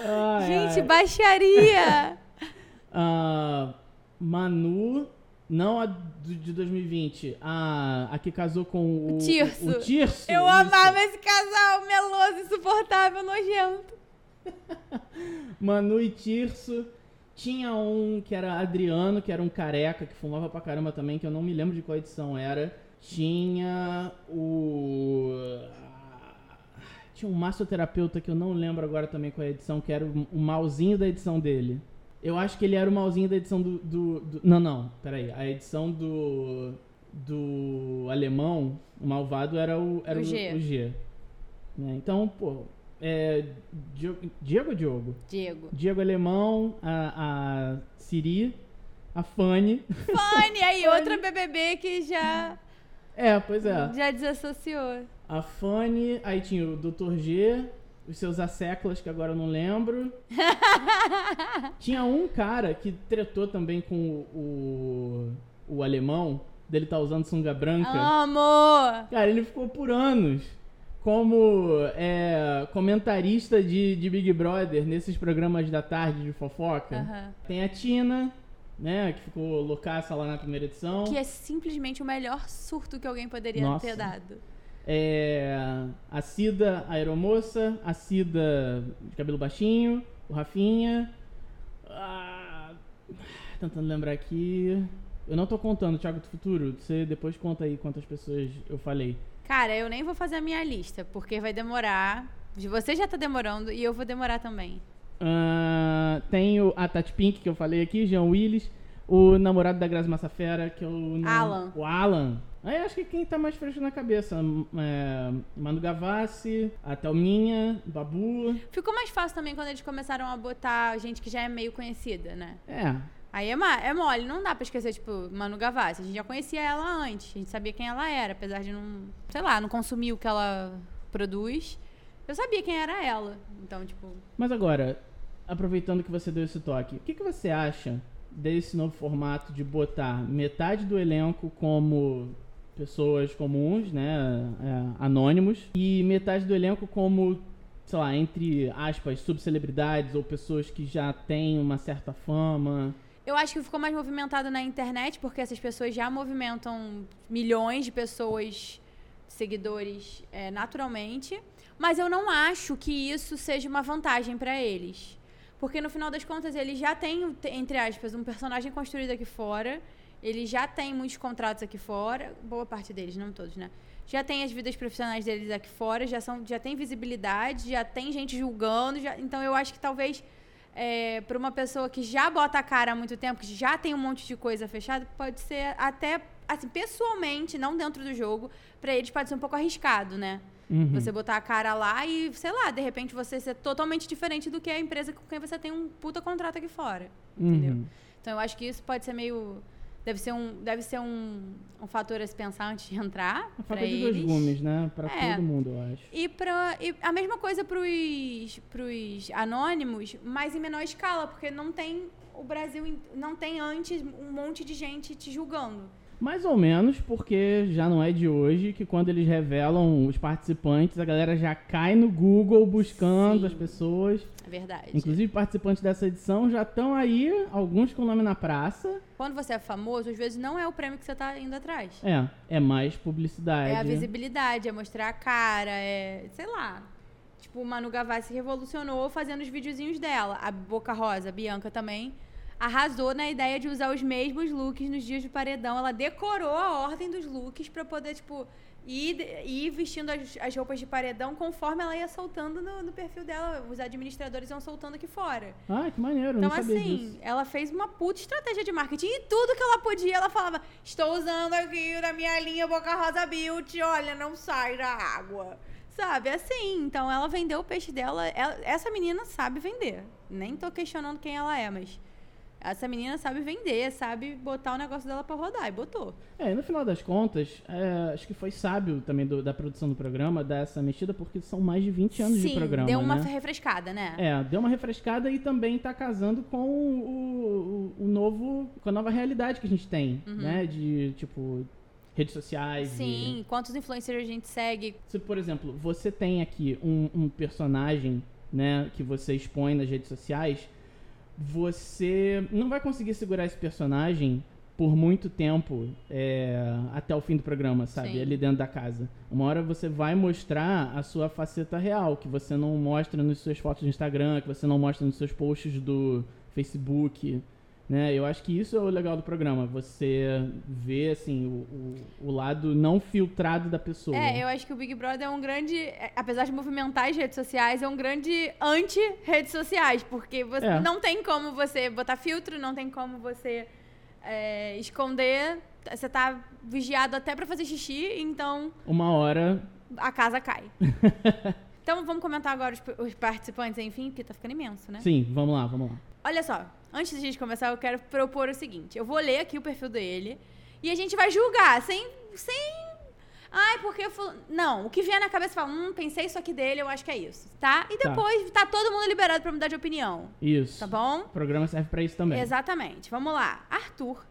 [SPEAKER 1] Ai,
[SPEAKER 2] Gente,
[SPEAKER 1] ai.
[SPEAKER 2] baixaria!
[SPEAKER 1] Ah, Manu, não a de 2020, a, a que casou com o,
[SPEAKER 2] O Tirso.
[SPEAKER 1] O Tirso.
[SPEAKER 2] Eu
[SPEAKER 1] isso.
[SPEAKER 2] amava esse casal meloso, insuportável, nojento.
[SPEAKER 1] Manu e Tirso. Tinha um que era Adriano, que era um careca, que fumava pra caramba também, que eu não me lembro de qual edição era. Tinha o. Tinha um massoterapeuta que eu não lembro agora também qual é a edição, que era o, o malzinho da edição dele. Eu acho que ele era o malzinho da edição do. do- do- não, não, peraí. A edição do. Do alemão, o malvado era o. Era
[SPEAKER 2] O
[SPEAKER 1] o,
[SPEAKER 2] G.
[SPEAKER 1] o G. Né? Então, pô. É, Diego, Diego ou Diogo?
[SPEAKER 2] Diego.
[SPEAKER 1] Diego Alemão, a, a Siri, a Fanny.
[SPEAKER 2] Fanny, aí, outra BBB que já,
[SPEAKER 1] É, pois é.
[SPEAKER 2] já desassociou.
[SPEAKER 1] A Fanny, aí tinha o Dr. G, os seus asseclas, que agora eu não lembro. tinha um cara que tretou também com o, o, o alemão, dele tá usando sunga branca.
[SPEAKER 2] Amor!
[SPEAKER 1] Cara, ele ficou por anos como é, comentarista de, de Big Brother nesses programas da tarde de fofoca.
[SPEAKER 2] Aham.
[SPEAKER 1] Tem a Tina, né, que ficou loucaça lá na primeira edição.
[SPEAKER 2] Que é simplesmente o melhor surto que alguém poderia
[SPEAKER 1] Nossa.
[SPEAKER 2] ter dado.
[SPEAKER 1] É, a Cida, a aeromoça, a Cida de cabelo baixinho, o Rafinha. Ah, tentando lembrar aqui. Eu não tô contando, Thiago do Futuro. Você depois conta aí quantas pessoas eu falei.
[SPEAKER 2] Cara, eu nem vou fazer a minha lista, porque vai demorar. Você já tá demorando e eu vou demorar também.
[SPEAKER 1] Ah, tem o, a Tati Pink, que eu falei aqui, Jean Willis. O namorado da Grazi Massafera, que é o...
[SPEAKER 2] Alan.
[SPEAKER 1] O Alan. Aí acho que quem tá mais fresco na cabeça. É, Manu Gavassi, a Thelminha, Babu.
[SPEAKER 2] Ficou mais fácil também quando eles começaram a botar gente que já é meio conhecida, né?
[SPEAKER 1] É,
[SPEAKER 2] Aí é, é mole, não dá pra esquecer, tipo, Manu Gavassi. A gente já conhecia ela antes, a gente sabia quem ela era, apesar de não, sei lá, não consumir o que ela produz. Eu sabia quem era ela. Então, tipo,
[SPEAKER 1] Mas agora, aproveitando que você deu esse toque, o que, que você acha desse novo formato de botar metade do elenco como pessoas comuns, né, é, anônimos, e metade do elenco como, sei lá, entre aspas, subcelebridades ou pessoas que já têm uma certa fama?
[SPEAKER 2] Eu acho que ficou mais movimentado na internet, porque essas pessoas já movimentam milhões de pessoas, seguidores, é, naturalmente. Mas eu não acho que isso seja uma vantagem pra eles. Porque no final das contas, eles já têm, entre aspas, um personagem construído aqui fora. Eles já têm muitos contratos aqui fora. Boa parte deles, não todos, né? Já tem as vidas profissionais deles aqui fora, já, são, já tem visibilidade, já tem gente julgando. já- então eu acho que talvez é, para uma pessoa que já bota a cara há muito tempo, que já tem um monte de coisa fechada, pode ser até, assim, pessoalmente, não dentro do jogo, pra eles pode ser um pouco arriscado, né?
[SPEAKER 1] Uhum.
[SPEAKER 2] Você botar a cara lá e, sei lá, de repente você ser totalmente diferente do que a empresa com quem você tem um puta contrato aqui fora. Entendeu?
[SPEAKER 1] Uhum.
[SPEAKER 2] Então eu acho que isso pode ser meio. Deve ser um, deve ser um, um fator a se pensar antes de entrar.
[SPEAKER 1] A
[SPEAKER 2] pra
[SPEAKER 1] faca de dois gumes, né? Pra
[SPEAKER 2] É.
[SPEAKER 1] todo mundo, eu acho.
[SPEAKER 2] E, pra, e a mesma coisa pros, pros anônimos, mas em menor escala, porque não tem o Brasil, não tem antes um monte de gente te julgando.
[SPEAKER 1] Mais ou menos, porque já não é de hoje que quando eles revelam os participantes, a galera já cai no Google buscando
[SPEAKER 2] Sim.
[SPEAKER 1] as pessoas.
[SPEAKER 2] É verdade.
[SPEAKER 1] Inclusive, participantes dessa edição já estão aí, alguns com o nome na praça.
[SPEAKER 2] Quando você é famoso, às vezes não é o prêmio que você tá indo atrás.
[SPEAKER 1] É, é mais publicidade.
[SPEAKER 2] É a visibilidade, é mostrar a cara, é. sei lá. Tipo, Manu Gavassi revolucionou fazendo os videozinhos dela. A Boca Rosa, a Bianca também, arrasou na ideia de usar os mesmos looks nos dias de paredão. Ela decorou a ordem dos looks pra poder, tipo, ir, ir vestindo as, as roupas de paredão conforme ela ia soltando no, no perfil dela. Os administradores iam soltando aqui fora.
[SPEAKER 1] Ah, que maneiro,
[SPEAKER 2] Então, assim, ela fez uma puta estratégia de marketing. E tudo que ela podia, ela falava: Estou usando aqui na minha linha Boca Rosa Beauty, olha, não sai da água. Sabe, assim. Então, ela vendeu o peixe dela. Ela- essa menina sabe vender. Nem tô questionando quem ela é, mas. Essa menina sabe vender, sabe botar o negócio dela pra rodar. E botou.
[SPEAKER 1] É, e no final das contas, é, acho que foi sábio também do- da produção do programa dar essa mexida, porque são mais de 20 anos
[SPEAKER 2] Sim,
[SPEAKER 1] de programa,
[SPEAKER 2] deu uma
[SPEAKER 1] né?
[SPEAKER 2] refrescada, né?
[SPEAKER 1] É, deu uma refrescada e também tá casando com o, o- o novo, com a nova realidade que a gente tem, né? De, tipo, redes sociais. e-
[SPEAKER 2] Uhum. Sim, quantos influencers a gente segue?
[SPEAKER 1] Se, por exemplo, você tem aqui um, um personagem, né, que você expõe nas redes sociais, você não vai conseguir segurar esse personagem por muito tempo é, até o fim do programa, sabe?
[SPEAKER 2] Sim.
[SPEAKER 1] Ali dentro da casa. Uma hora você vai mostrar a sua faceta real, que você não mostra nas suas fotos do Instagram, que você não mostra nos seus posts do Facebook, né? Eu acho que isso é o legal do programa, você vê, assim, o, o, o lado não filtrado da pessoa.
[SPEAKER 2] É, eu acho que o Big Brother é um grande, é, apesar de movimentar as redes sociais, é um grande anti-redes sociais, porque você
[SPEAKER 1] É.
[SPEAKER 2] não tem como você botar filtro, não tem como você é, esconder, você tá vigiado até pra fazer xixi, então
[SPEAKER 1] Uma hora
[SPEAKER 2] a casa cai. então vamos comentar agora os, os participantes, enfim, porque tá ficando imenso, né?
[SPEAKER 1] Sim, vamos lá, vamos lá.
[SPEAKER 2] Olha só, antes de a gente começar, eu quero propor o seguinte: eu vou ler aqui o perfil dele e a gente vai julgar, sem. sem Ai, porque eu falo. Não, o que vier na cabeça fala, hum, pensei isso aqui dele, eu acho que é isso, tá? E
[SPEAKER 1] Tá.
[SPEAKER 2] depois tá, todo mundo liberado pra mudar de opinião,
[SPEAKER 1] Isso.
[SPEAKER 2] tá bom?
[SPEAKER 1] O programa serve pra isso também.
[SPEAKER 2] Exatamente. Vamos lá. Arthur,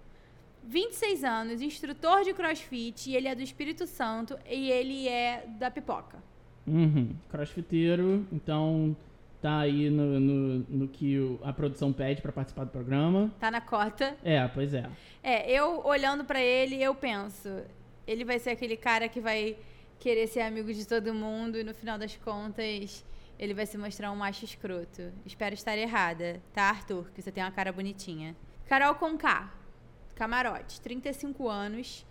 [SPEAKER 2] 26 anos, instrutor de crossfit, e ele é do Espírito Santo e ele é da pipoca.
[SPEAKER 1] Uhum. Crossfiteiro, então tá aí no, no, no que o- a produção pede pra participar do programa.
[SPEAKER 2] Tá na cota.
[SPEAKER 1] É, pois é.
[SPEAKER 2] É, eu olhando pra ele, eu penso, ele vai ser aquele cara que vai querer ser amigo de todo mundo e no final das contas ele vai se mostrar um macho escroto. Espero estar errada, tá, Arthur? Que você tem uma cara bonitinha. Carol Conká, camarote, 35 anos,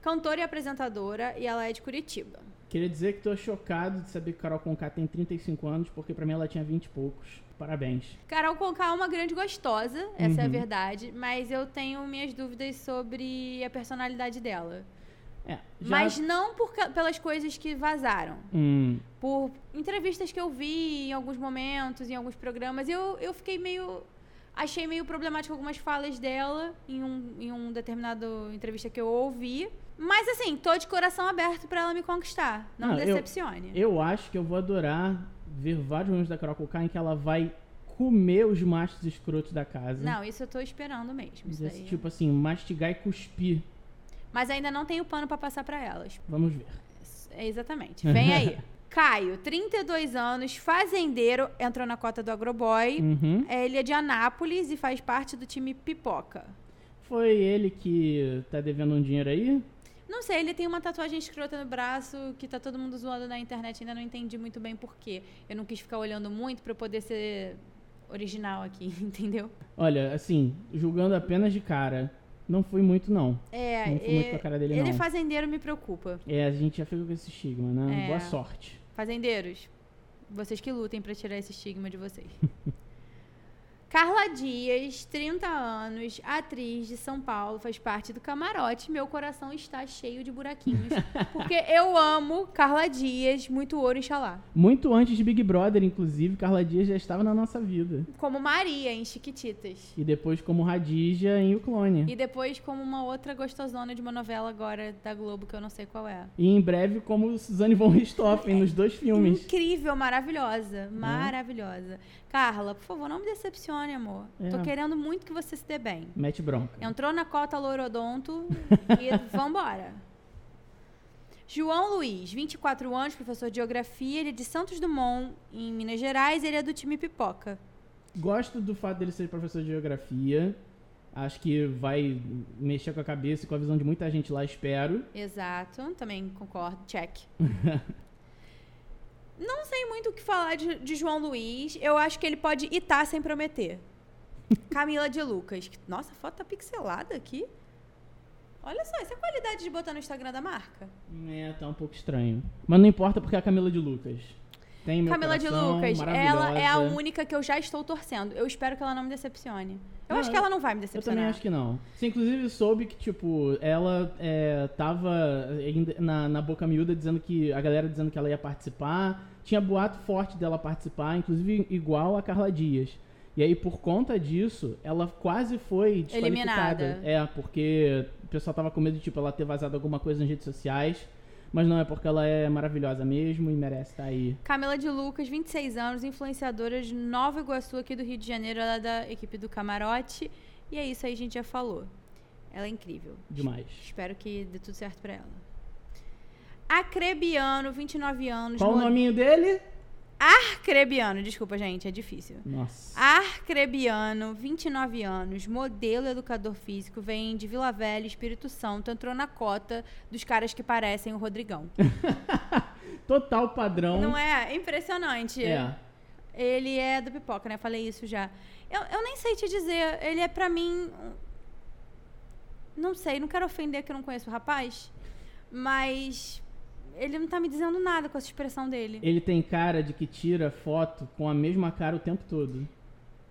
[SPEAKER 2] cantora e apresentadora e ela é de Curitiba.
[SPEAKER 1] Queria dizer que tô chocado de saber que Carol Conká tem 35 anos, porque pra mim ela tinha 20 e poucos. Parabéns.
[SPEAKER 2] Carol Conká é uma grande gostosa, essa é a
[SPEAKER 1] Uhum.
[SPEAKER 2] verdade, mas eu tenho minhas dúvidas sobre a personalidade dela.
[SPEAKER 1] É, já...
[SPEAKER 2] Mas não por, pelas coisas que vazaram.
[SPEAKER 1] Hum,
[SPEAKER 2] Por entrevistas que eu vi em alguns momentos, em alguns programas, eu, eu fiquei meio. Achei meio problemático algumas falas dela em um, em um determinado entrevista que eu ouvi. Mas assim, tô de coração aberto pra ela me conquistar. Não,
[SPEAKER 1] Não,
[SPEAKER 2] me
[SPEAKER 1] eu-
[SPEAKER 2] decepcione.
[SPEAKER 1] eu acho que eu vou adorar ver vários momentos da Carol Conká em que ela vai comer os machos escrotos da casa.
[SPEAKER 2] Não, isso eu tô esperando mesmo. Isso daí.
[SPEAKER 1] tipo assim, mastigar e cuspir.
[SPEAKER 2] Mas ainda não tenho pano pra passar pra elas.
[SPEAKER 1] Vamos ver.
[SPEAKER 2] É, exatamente. Vem aí. Caio, 32 anos, fazendeiro, entrou na cota do Agroboy.
[SPEAKER 1] Uhum.
[SPEAKER 2] É, Ele é de Anápolis e faz parte do time Pipoca.
[SPEAKER 1] Foi ele que tá devendo um dinheiro aí?
[SPEAKER 2] Não sei, ele tem uma tatuagem escrota no braço que tá todo mundo zoando na internet. Ainda não entendi muito bem por quê. Eu não quis ficar olhando muito pra eu poder ser original aqui, entendeu?
[SPEAKER 1] Olha, assim, julgando apenas de cara, não fui muito não.
[SPEAKER 2] É,
[SPEAKER 1] Não fui muito
[SPEAKER 2] é-
[SPEAKER 1] com a cara dele,
[SPEAKER 2] ele
[SPEAKER 1] não.
[SPEAKER 2] fazendeiro me preocupa.
[SPEAKER 1] É, a gente já fica com esse estigma, né?
[SPEAKER 2] É.
[SPEAKER 1] Boa sorte.
[SPEAKER 2] Fazendeiros, vocês que lutem pra tirar esse estigma de vocês. Carla Dias, 30 anos, atriz de São Paulo, faz parte do camarote. Meu coração está cheio de buraquinhos. Porque eu amo Carla Dias, muito ouro, Inxalá.
[SPEAKER 1] Muito antes de Big Brother, inclusive, Carla Dias já estava na nossa vida.
[SPEAKER 2] Como Maria em Chiquititas.
[SPEAKER 1] E depois como Radija em O Clone.
[SPEAKER 2] E depois como uma outra gostosona de uma novela agora da Globo, que eu não sei qual é.
[SPEAKER 1] E em breve como Suzane von Richthofen nos dois filmes.
[SPEAKER 2] Incrível, maravilhosa. Maravilhosa. Carla, por favor, não me decepcione, amor.
[SPEAKER 1] É.
[SPEAKER 2] Tô querendo muito que você se dê bem.
[SPEAKER 1] Mete bronca.
[SPEAKER 2] Entrou na cota Lorodonto e vambora. João Luiz, 24 anos, professor de geografia, ele é de Santos Dumont, em Minas Gerais, ele é do time Pipoca.
[SPEAKER 1] Gosto do fato dele ser professor de geografia. Acho que vai mexer com a cabeça e com a visão de muita gente lá, espero.
[SPEAKER 2] Exato, também concordo, check. Não sei muito o que falar de, de João Luiz. Eu acho que ele pode itar sem prometer. Camila de Lucas. Nossa, a foto tá pixelada aqui. Olha só, essa é a qualidade de botar no Instagram da marca.
[SPEAKER 1] É, tá um pouco estranho. Mas não importa porque é a Camila de Lucas. Tem meu
[SPEAKER 2] Camila de
[SPEAKER 1] coração,
[SPEAKER 2] Lucas, ela é a única que eu já estou torcendo. Eu espero que ela não me decepcione. Eu
[SPEAKER 1] Não,
[SPEAKER 2] acho que ela não vai me
[SPEAKER 1] Eu
[SPEAKER 2] decepcionar.
[SPEAKER 1] também acho que não. Você inclusive soube que, tipo, ela é, tava na, na boca miúda dizendo que. A galera dizendo que ela ia participar. Tinha boato forte dela participar, inclusive igual a Carla Dias. E aí, por conta disso, ela quase foi desqualificada.
[SPEAKER 2] Eliminada.
[SPEAKER 1] É, porque o pessoal tava com medo de, tipo, ela ter vazado alguma coisa nas redes sociais. Mas não, é porque ela é maravilhosa mesmo e merece estar aí.
[SPEAKER 2] Camila de Lucas, 26 anos, influenciadora de Nova Iguaçu, aqui do Rio de Janeiro. Ela é da equipe do Camarote. E é isso aí, a gente já falou. Ela é incrível.
[SPEAKER 1] Demais.
[SPEAKER 2] Espero que dê tudo certo pra ela. Acrebiano, 29 anos.
[SPEAKER 1] Qual o
[SPEAKER 2] mo-
[SPEAKER 1] nominho dele?
[SPEAKER 2] Arcrebiano, desculpa, gente, é difícil.
[SPEAKER 1] Nossa.
[SPEAKER 2] Arcrebiano, 29 anos, modelo educador físico, vem de Vila Velha, Espírito Santo, entrou na cota dos caras que parecem o Rodrigão.
[SPEAKER 1] Total padrão.
[SPEAKER 2] Não é? Impressionante.
[SPEAKER 1] É.
[SPEAKER 2] Ele é do pipoca, né? Falei isso já. Eu, eu nem sei te dizer. Ele é pra mim. Não sei, não quero ofender que eu não conheço o rapaz. Mas. Ele não tá me dizendo nada com essa expressão dele.
[SPEAKER 1] Ele tem cara de que tira foto com a mesma cara o tempo todo.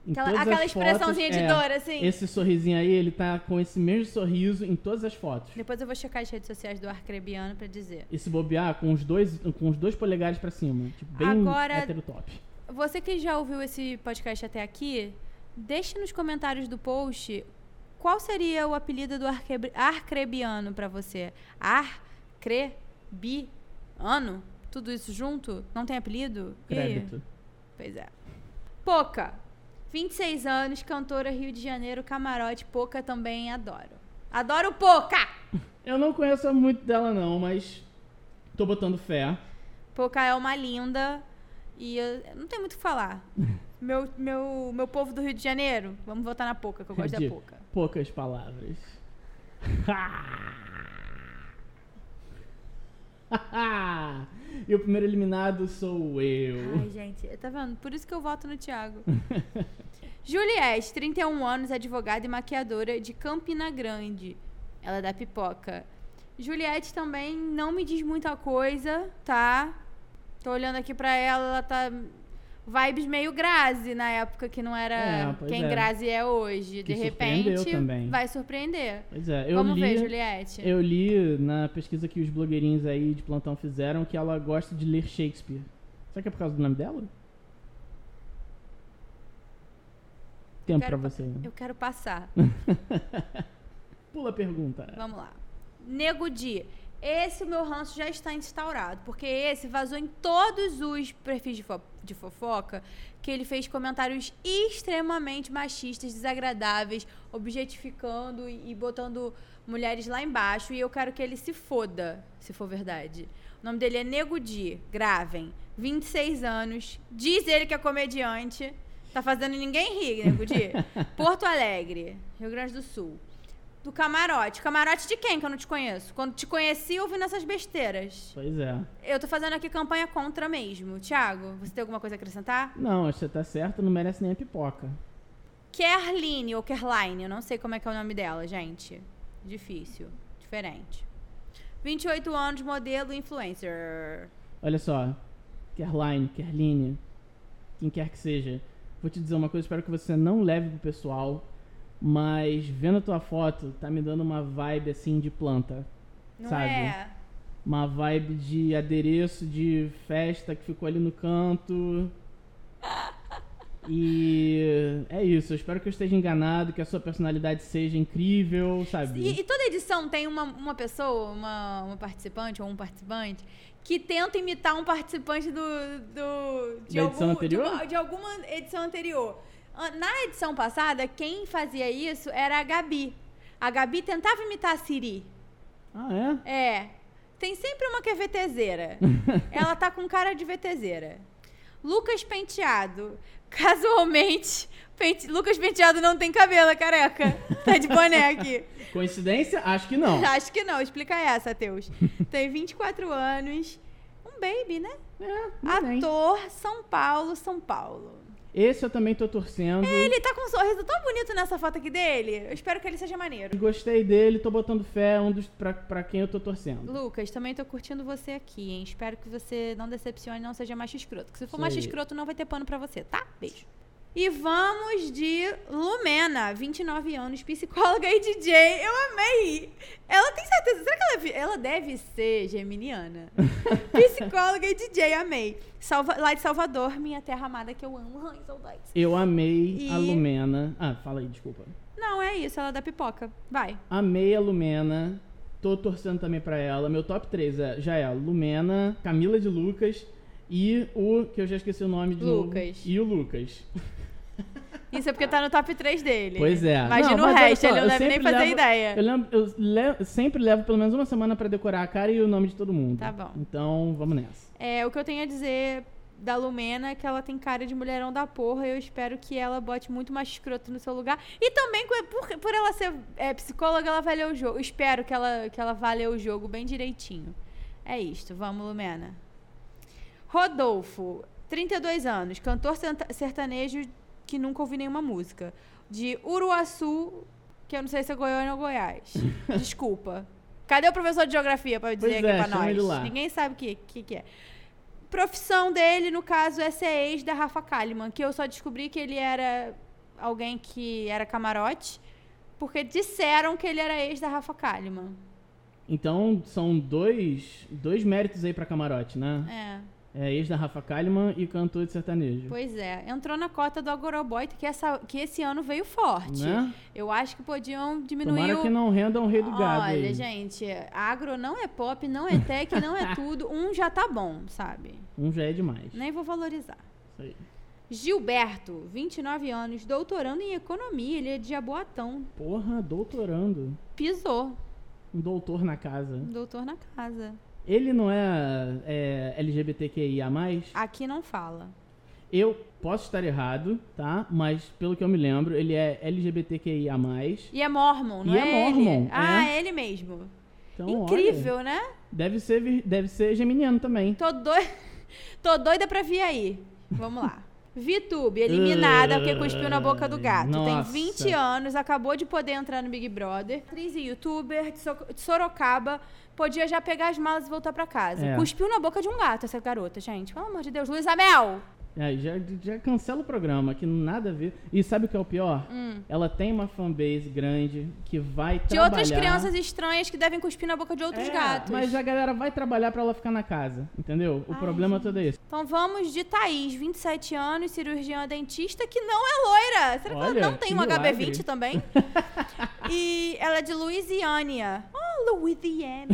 [SPEAKER 1] Em
[SPEAKER 2] Aquela, aquela expressãozinha
[SPEAKER 1] fotos,
[SPEAKER 2] de
[SPEAKER 1] é,
[SPEAKER 2] dor, assim.
[SPEAKER 1] Esse sorrisinho aí, ele tá com esse mesmo sorriso em todas as fotos.
[SPEAKER 2] Depois eu vou checar as redes sociais do Arcrebiano pra dizer.
[SPEAKER 1] E se bobear com os dois, com os dois polegares pra cima. Tipo, bem
[SPEAKER 2] Agora-
[SPEAKER 1] hétero top.
[SPEAKER 2] Você que já ouviu esse podcast até aqui, deixe nos comentários do post qual seria o apelido do Arcrebiano pra você. Arcrebiano? Tudo isso junto? Não tem apelido?
[SPEAKER 1] Crédito.
[SPEAKER 2] Pois é. Poca, 26 anos, cantora Rio de Janeiro, camarote. Poca também adoro. Adoro Poca!
[SPEAKER 1] Eu não conheço muito dela não, mas tô botando fé.
[SPEAKER 2] Poca é uma linda e eu não tem muito o que falar. Meu, meu, meu povo do Rio de Janeiro, vamos votar na Poca, que eu gosto
[SPEAKER 1] De
[SPEAKER 2] da Poca.
[SPEAKER 1] Poucas palavras. e o primeiro eliminado sou eu.
[SPEAKER 2] Ai, gente, tá vendo? Por isso que eu voto no Thiago. Juliette, 31 anos, advogada e maquiadora de Campina Grande. Ela é da pipoca. Juliette também não me diz muita coisa, tá? Tô olhando aqui pra ela, ela tá vibes meio Grazi na época que não era
[SPEAKER 1] É,
[SPEAKER 2] quem
[SPEAKER 1] é.
[SPEAKER 2] Grazi é hoje.
[SPEAKER 1] Que
[SPEAKER 2] De repente,
[SPEAKER 1] também.
[SPEAKER 2] vai surpreender.
[SPEAKER 1] Pois é, eu
[SPEAKER 2] Vamos
[SPEAKER 1] li,
[SPEAKER 2] ver, Juliette.
[SPEAKER 1] eu li na pesquisa que os blogueirinhos aí de plantão fizeram que ela gosta de ler Shakespeare. Será que é por causa do nome dela? Tempo
[SPEAKER 2] Quero
[SPEAKER 1] pra
[SPEAKER 2] pa-
[SPEAKER 1] você. né?
[SPEAKER 2] Eu quero passar.
[SPEAKER 1] Pula a pergunta.
[SPEAKER 2] Vamos lá. Nego Di. Esse o meu ranço já está instaurado, porque esse vazou em todos os perfis de, fo- de fofoca que ele fez comentários extremamente machistas, desagradáveis, objetificando e, e botando mulheres lá embaixo. E eu quero que ele se foda, se for verdade. O nome dele é Nego Di, gravem, 26 anos, diz ele que é comediante, tá fazendo ninguém rir, Nego Di. Porto Alegre, Rio Grande do Sul. Do camarote. Camarote de quem que eu não te conheço? Quando te conheci, eu vi nessas besteiras.
[SPEAKER 1] Pois é.
[SPEAKER 2] Eu tô fazendo aqui campanha contra mesmo. Tiago, você tem alguma coisa a acrescentar?
[SPEAKER 1] Não, acho que você tá certo, não merece nem a pipoca.
[SPEAKER 2] Kerline ou Kerline, eu não sei como é que é o nome dela, gente. Difícil. Diferente. 28 anos, modelo influencer.
[SPEAKER 1] Olha só, Kerline, Kerline, quem quer que seja, vou te dizer uma coisa, espero que você não leve pro pessoal, mas vendo a tua foto, tá me dando uma vibe assim de planta.
[SPEAKER 2] Não
[SPEAKER 1] Sabe?
[SPEAKER 2] é?
[SPEAKER 1] Uma vibe de adereço de festa que ficou ali no canto. E é isso, eu espero que eu esteja enganado, que a sua personalidade seja incrível, sabe?
[SPEAKER 2] E, e toda edição tem uma, uma pessoa, uma, uma participante ou um participante que tenta imitar um participante do, do de, algum-
[SPEAKER 1] anterior?
[SPEAKER 2] de uma- de alguma edição anterior. Ah, Na edição passada, quem fazia isso era a Gabi. A Gabi tentava imitar a Siri.
[SPEAKER 1] Ah, é?
[SPEAKER 2] É. Tem sempre uma que é VTZera. Ela tá com cara de VTZera. Lucas Penteado. Casualmente, Pente- Lucas Penteado não tem cabelo, é careca. Tá de boné aqui.
[SPEAKER 1] Coincidência? Acho que não.
[SPEAKER 2] Acho que não, explica essa, Teus. Tem 24 anos, um baby, né?
[SPEAKER 1] É.
[SPEAKER 2] Ator, São Paulo, São Paulo.
[SPEAKER 1] Esse eu também tô torcendo.
[SPEAKER 2] Ele tá com um sorriso tão bonito nessa foto aqui dele. Eu espero que ele seja maneiro.
[SPEAKER 1] Gostei dele, tô botando fé, é um dos pra, pra quem eu tô torcendo.
[SPEAKER 2] Lucas, também tô curtindo você aqui, hein? Espero que você não decepcione e não seja macho escroto. Porque se for macho escroto, não vai ter pano pra você, tá? Beijo. E vamos de Lumena, 29 anos, psicóloga e DJ. Eu amei! Ela tem certeza. Será que ela, ela deve ser geminiana? psicóloga e DJ, amei. Salva- lá de Salvador, minha terra amada que eu amo. Ai, saudades.
[SPEAKER 1] Eu amei a
[SPEAKER 2] E-
[SPEAKER 1] Lumena. Ah, fala aí, desculpa.
[SPEAKER 2] Não, é isso, ela é da pipoca. Vai.
[SPEAKER 1] Amei a Lumena. Tô torcendo também pra ela. Meu top 3 é, já é Lumena, Camila de Lucas e o que eu já esqueci o nome de novo.
[SPEAKER 2] Lucas.
[SPEAKER 1] E o Lucas.
[SPEAKER 2] Isso é porque tá no top 3 dele.
[SPEAKER 1] Pois é.
[SPEAKER 2] Imagina
[SPEAKER 1] Não,
[SPEAKER 2] o resto,
[SPEAKER 1] só,
[SPEAKER 2] ele não deve nem fazer
[SPEAKER 1] levo-
[SPEAKER 2] ideia.
[SPEAKER 1] Eu, lembro, eu le- sempre levo pelo menos uma semana pra decorar a cara e o nome de todo mundo.
[SPEAKER 2] Tá bom.
[SPEAKER 1] Então, vamos nessa.
[SPEAKER 2] É, o que eu tenho a dizer da Lumena é que ela tem cara de mulherão da porra. Eu espero que ela bote muito mais escroto no seu lugar. E também, por, por ela ser é, psicóloga, ela vai ler o jogo. Eu espero que ela, que ela vá ler o jogo bem direitinho. É isto. Vamos, Lumena. Rodolfo, 32 anos, cantor sertanejo que nunca ouvi nenhuma música. De Uruaçu, que eu não sei se é Goiânia ou Goiás. Desculpa. Cadê o professor de geografia pra dizer
[SPEAKER 1] Pois
[SPEAKER 2] aqui
[SPEAKER 1] é,
[SPEAKER 2] pra
[SPEAKER 1] chama
[SPEAKER 2] nós? Ninguém sabe o que, que, que é. Profissão dele, no caso, é ser ex da Rafa Kalimann, que eu só descobri que ele era alguém que era camarote, porque disseram que ele era ex da Rafa Kalimann.
[SPEAKER 1] Então, são dois, dois méritos aí pra camarote, né?
[SPEAKER 2] É,
[SPEAKER 1] É ex da Rafa Kalimann e cantor de sertanejo.
[SPEAKER 2] pois é. Entrou na cota do Agoroboy, que, essa, que esse ano veio forte.
[SPEAKER 1] Né?
[SPEAKER 2] Eu acho que podiam diminuir
[SPEAKER 1] Tomara
[SPEAKER 2] o...
[SPEAKER 1] que não renda um rei do gado
[SPEAKER 2] Olha,
[SPEAKER 1] aí.
[SPEAKER 2] gente, agro não é pop, não é tech, não é tudo. Um já tá bom, sabe?
[SPEAKER 1] Um já é demais.
[SPEAKER 2] Nem vou valorizar.
[SPEAKER 1] Isso aí.
[SPEAKER 2] Gilberto, 29 anos, doutorando em economia, ele é de Jaboatão.
[SPEAKER 1] Porra, doutorando.
[SPEAKER 2] Pisou,
[SPEAKER 1] Um doutor na casa.
[SPEAKER 2] doutor na casa.
[SPEAKER 1] Ele não é, é LGBTQIA+.
[SPEAKER 2] Aqui não fala.
[SPEAKER 1] Eu posso estar errado, tá? Mas pelo que eu me lembro, ele é LGBTQIA+.
[SPEAKER 2] E é Mormon, não
[SPEAKER 1] E
[SPEAKER 2] é,
[SPEAKER 1] é
[SPEAKER 2] ele?
[SPEAKER 1] Mormon,
[SPEAKER 2] Ah,
[SPEAKER 1] é.
[SPEAKER 2] é ele mesmo.
[SPEAKER 1] Então,
[SPEAKER 2] Incrível, né?
[SPEAKER 1] Deve ser, deve ser geminiano também.
[SPEAKER 2] Tô, doi... Tô doida pra vir aí. Vamos lá. Vitube, eliminada porque cuspiu na boca do gato.
[SPEAKER 1] Nossa.
[SPEAKER 2] Tem 20 anos, acabou de poder entrar no Big Brother. Atriz e youtuber de So- de Sorocaba. Podia já pegar as malas e voltar pra casa.
[SPEAKER 1] É.
[SPEAKER 2] Cuspiu na boca de um gato essa garota, gente. Pelo amor de Deus. Luísa Mel!
[SPEAKER 1] É, já, já cancela o programa, que nada a ver. E sabe o que é o pior? Ela tem uma fanbase grande que vai
[SPEAKER 2] Hum. De
[SPEAKER 1] trabalhar...
[SPEAKER 2] outras crianças estranhas que devem cuspir na boca de outros
[SPEAKER 1] É,
[SPEAKER 2] gatos.
[SPEAKER 1] Mas a galera vai trabalhar pra ela ficar na casa, entendeu? O
[SPEAKER 2] Ai,
[SPEAKER 1] problema todo é esse.
[SPEAKER 2] Então vamos de Thaís, 27 anos, cirurgiã dentista, que não é loira. Será que
[SPEAKER 1] Olha,
[SPEAKER 2] ela não tem
[SPEAKER 1] que
[SPEAKER 2] um
[SPEAKER 1] milagre.
[SPEAKER 2] HB20 também? e ela é de Louisiana. Oh, Louisiana.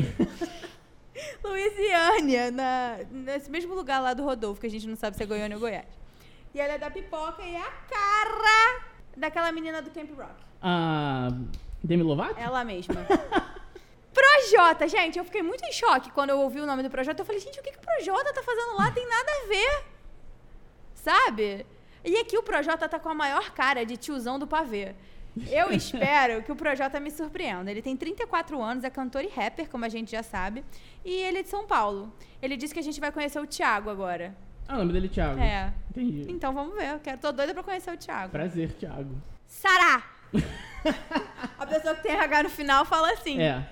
[SPEAKER 2] Louisiana, na, nesse mesmo lugar lá do Rodolfo, que a gente não sabe se é Goiânia ou Goiás. E ela é da pipoca e é a cara daquela menina do Camp Rock.
[SPEAKER 1] A Demi Lovato?
[SPEAKER 2] Ela mesma. Projota, gente, eu fiquei muito em choque quando eu ouvi o nome do Projota. Eu falei, gente, o que, que o Projota tá fazendo lá? Tem nada a ver. Sabe? E aqui o Projota tá com a maior cara de tiozão do pavê. Eu espero que o Projota me surpreenda. Ele tem 34 anos, é cantor e rapper, como a gente já sabe. E ele é de São Paulo. Ele disse que a gente vai conhecer o Thiago agora.
[SPEAKER 1] Ah, o nome dele é Thiago.
[SPEAKER 2] É.
[SPEAKER 1] Entendi.
[SPEAKER 2] Então vamos ver. Eu quero, tô doida pra conhecer o Thiago.
[SPEAKER 1] Prazer, Thiago.
[SPEAKER 2] Sara! a pessoa que tem RH no final fala assim.
[SPEAKER 1] É.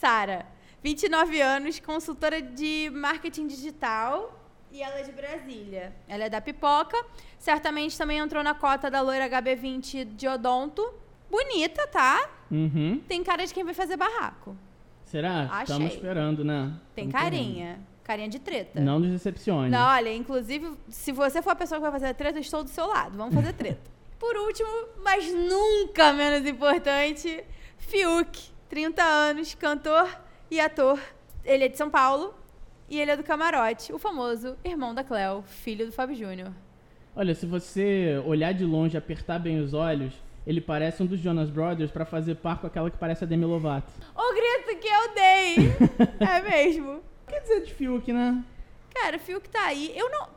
[SPEAKER 2] Sara, 29 anos, consultora de marketing digital e ela é de Brasília. Ela é da Pipoca, certamente também entrou na cota da loira HB20 de Odonto. Bonita, tá?
[SPEAKER 1] Uhum.
[SPEAKER 2] Tem cara de quem vai fazer barraco.
[SPEAKER 1] Será?
[SPEAKER 2] Achei.
[SPEAKER 1] Estamos esperando, né?
[SPEAKER 2] Tem
[SPEAKER 1] Tamo
[SPEAKER 2] carinha. Carinha de treta.
[SPEAKER 1] Não nos decepcione.
[SPEAKER 2] Não, olha, inclusive, se você for a pessoa que vai fazer a treta, eu estou do seu lado. Vamos fazer treta. Por último, mas nunca menos importante, Fiuk, 30 anos, cantor e ator. Ele é de São Paulo e ele é do Camarote, o famoso irmão da Cleo, filho do Fábio Júnior.
[SPEAKER 1] Olha, se você olhar de longe apertar bem os olhos, ele parece um dos Jonas Brothers pra fazer par com aquela que parece a Demi Lovato.
[SPEAKER 2] O grito que eu dei! é mesmo.
[SPEAKER 1] Quer dizer de Fiuk, né?
[SPEAKER 2] Cara, o Fiuk tá aí. Eu não.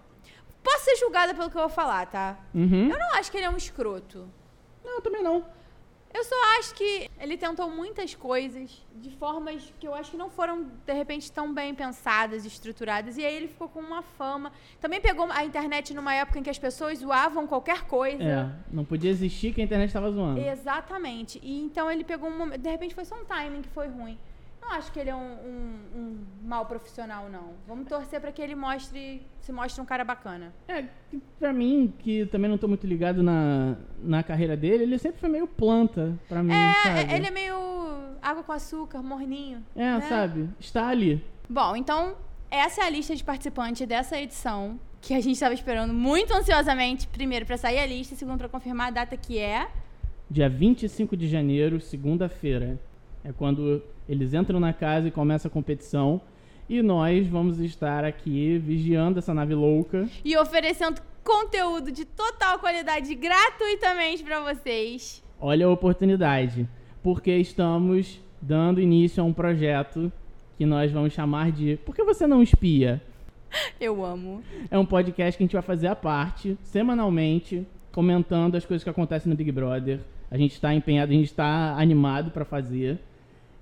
[SPEAKER 2] Posso ser julgada pelo que eu vou falar, tá?
[SPEAKER 1] Uhum.
[SPEAKER 2] Eu não acho que ele é um escroto.
[SPEAKER 1] Não, eu também não.
[SPEAKER 2] Eu só acho que ele tentou muitas coisas de formas que eu acho que não foram, de repente, tão bem pensadas, estruturadas. E aí ele ficou com uma fama. Também pegou a internet numa época em que as pessoas zoavam qualquer coisa.
[SPEAKER 1] É, não podia existir que a internet tava zoando.
[SPEAKER 2] Exatamente. E então ele pegou um momento. De repente foi só um timing que foi ruim. Não acho que ele é um, um, um mau profissional, não. Vamos torcer pra que ele mostre, se mostre um cara bacana.
[SPEAKER 1] É, pra mim, que também não tô muito ligado na, na carreira dele, ele sempre foi meio planta pra mim, sabe?
[SPEAKER 2] É, ele é meio água com açúcar, morninho.
[SPEAKER 1] É,
[SPEAKER 2] né?
[SPEAKER 1] sabe? Está ali.
[SPEAKER 2] Bom, então essa é a lista de participantes dessa edição que a gente estava esperando muito ansiosamente, primeiro para sair a lista, segundo para confirmar a data que é.
[SPEAKER 1] Dia 25 de janeiro, segunda-feira. É quando eles entram na casa e começa a competição. E nós vamos estar aqui vigiando essa nave louca.
[SPEAKER 2] E oferecendo conteúdo de total qualidade gratuitamente para vocês.
[SPEAKER 1] Olha a oportunidade. Porque estamos dando início a um projeto que nós vamos chamar de Por que você não espia?
[SPEAKER 2] Eu amo.
[SPEAKER 1] É um podcast que a gente vai fazer à parte, semanalmente, comentando as coisas que acontecem no Big Brother. A gente está empenhado, a gente está animado para fazer.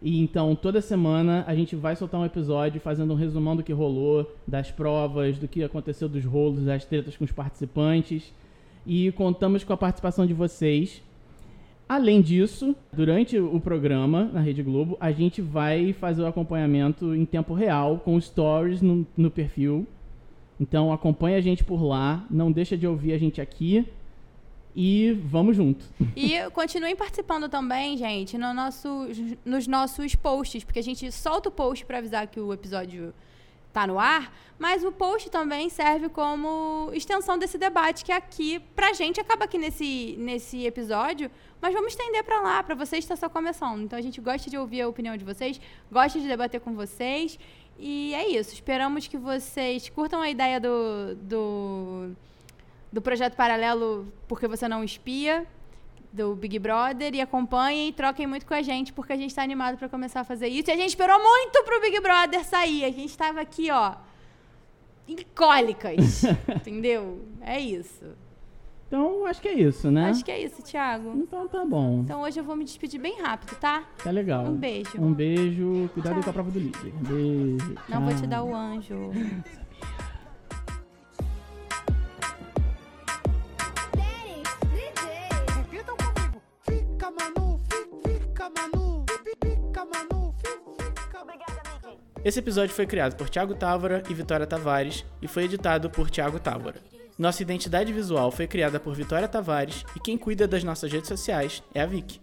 [SPEAKER 1] E então, toda semana a gente vai soltar um episódio fazendo um resumão do que rolou, das provas, do que aconteceu dos rolos, das tretas com os participantes. E contamos com a participação de vocês. Além disso, durante o programa na Rede Globo, a gente vai fazer o acompanhamento em tempo real, com stories no, no perfil. Então acompanha a gente por lá, não deixa de ouvir a gente aqui e vamos junto.
[SPEAKER 2] E continuem participando também, gente, no nosso, nos nossos posts, porque a gente solta o post para avisar que o episódio tá no ar, mas o post também serve como extensão desse debate que aqui, pra gente, acaba aqui nesse, nesse episódio, mas vamos estender para lá, para vocês está só começando. Então a gente gosta de ouvir a opinião de vocês, gosta de debater com vocês, e é isso. Esperamos que vocês curtam a ideia do, do, do projeto paralelo Porque Você Não Espia, do Big Brother e acompanhem e troquem muito com a gente, porque a gente tá animado para começar a fazer isso. E a gente esperou muito pro Big Brother sair. A gente tava aqui, ó, em cólicas. entendeu? É isso.
[SPEAKER 3] Então, acho que é isso, né?
[SPEAKER 2] Acho que é isso, Thiago.
[SPEAKER 3] Então tá bom.
[SPEAKER 2] Então hoje eu vou me despedir bem rápido, tá?
[SPEAKER 3] Tá legal.
[SPEAKER 2] Um beijo.
[SPEAKER 3] Um beijo. Cuidado
[SPEAKER 2] Tchau.
[SPEAKER 3] com a prova do líder. Beijo.
[SPEAKER 2] Não vou te
[SPEAKER 3] tchau.
[SPEAKER 2] dar o anjo.
[SPEAKER 4] fica, Manu, fi- fica, Manu.
[SPEAKER 1] Esse episódio foi criado por Thiago Távora e Vitória Tavares e foi editado por Thiago Távora. Nossa identidade visual foi criada por Vitória Tavares e quem cuida das nossas redes sociais é a Vicky.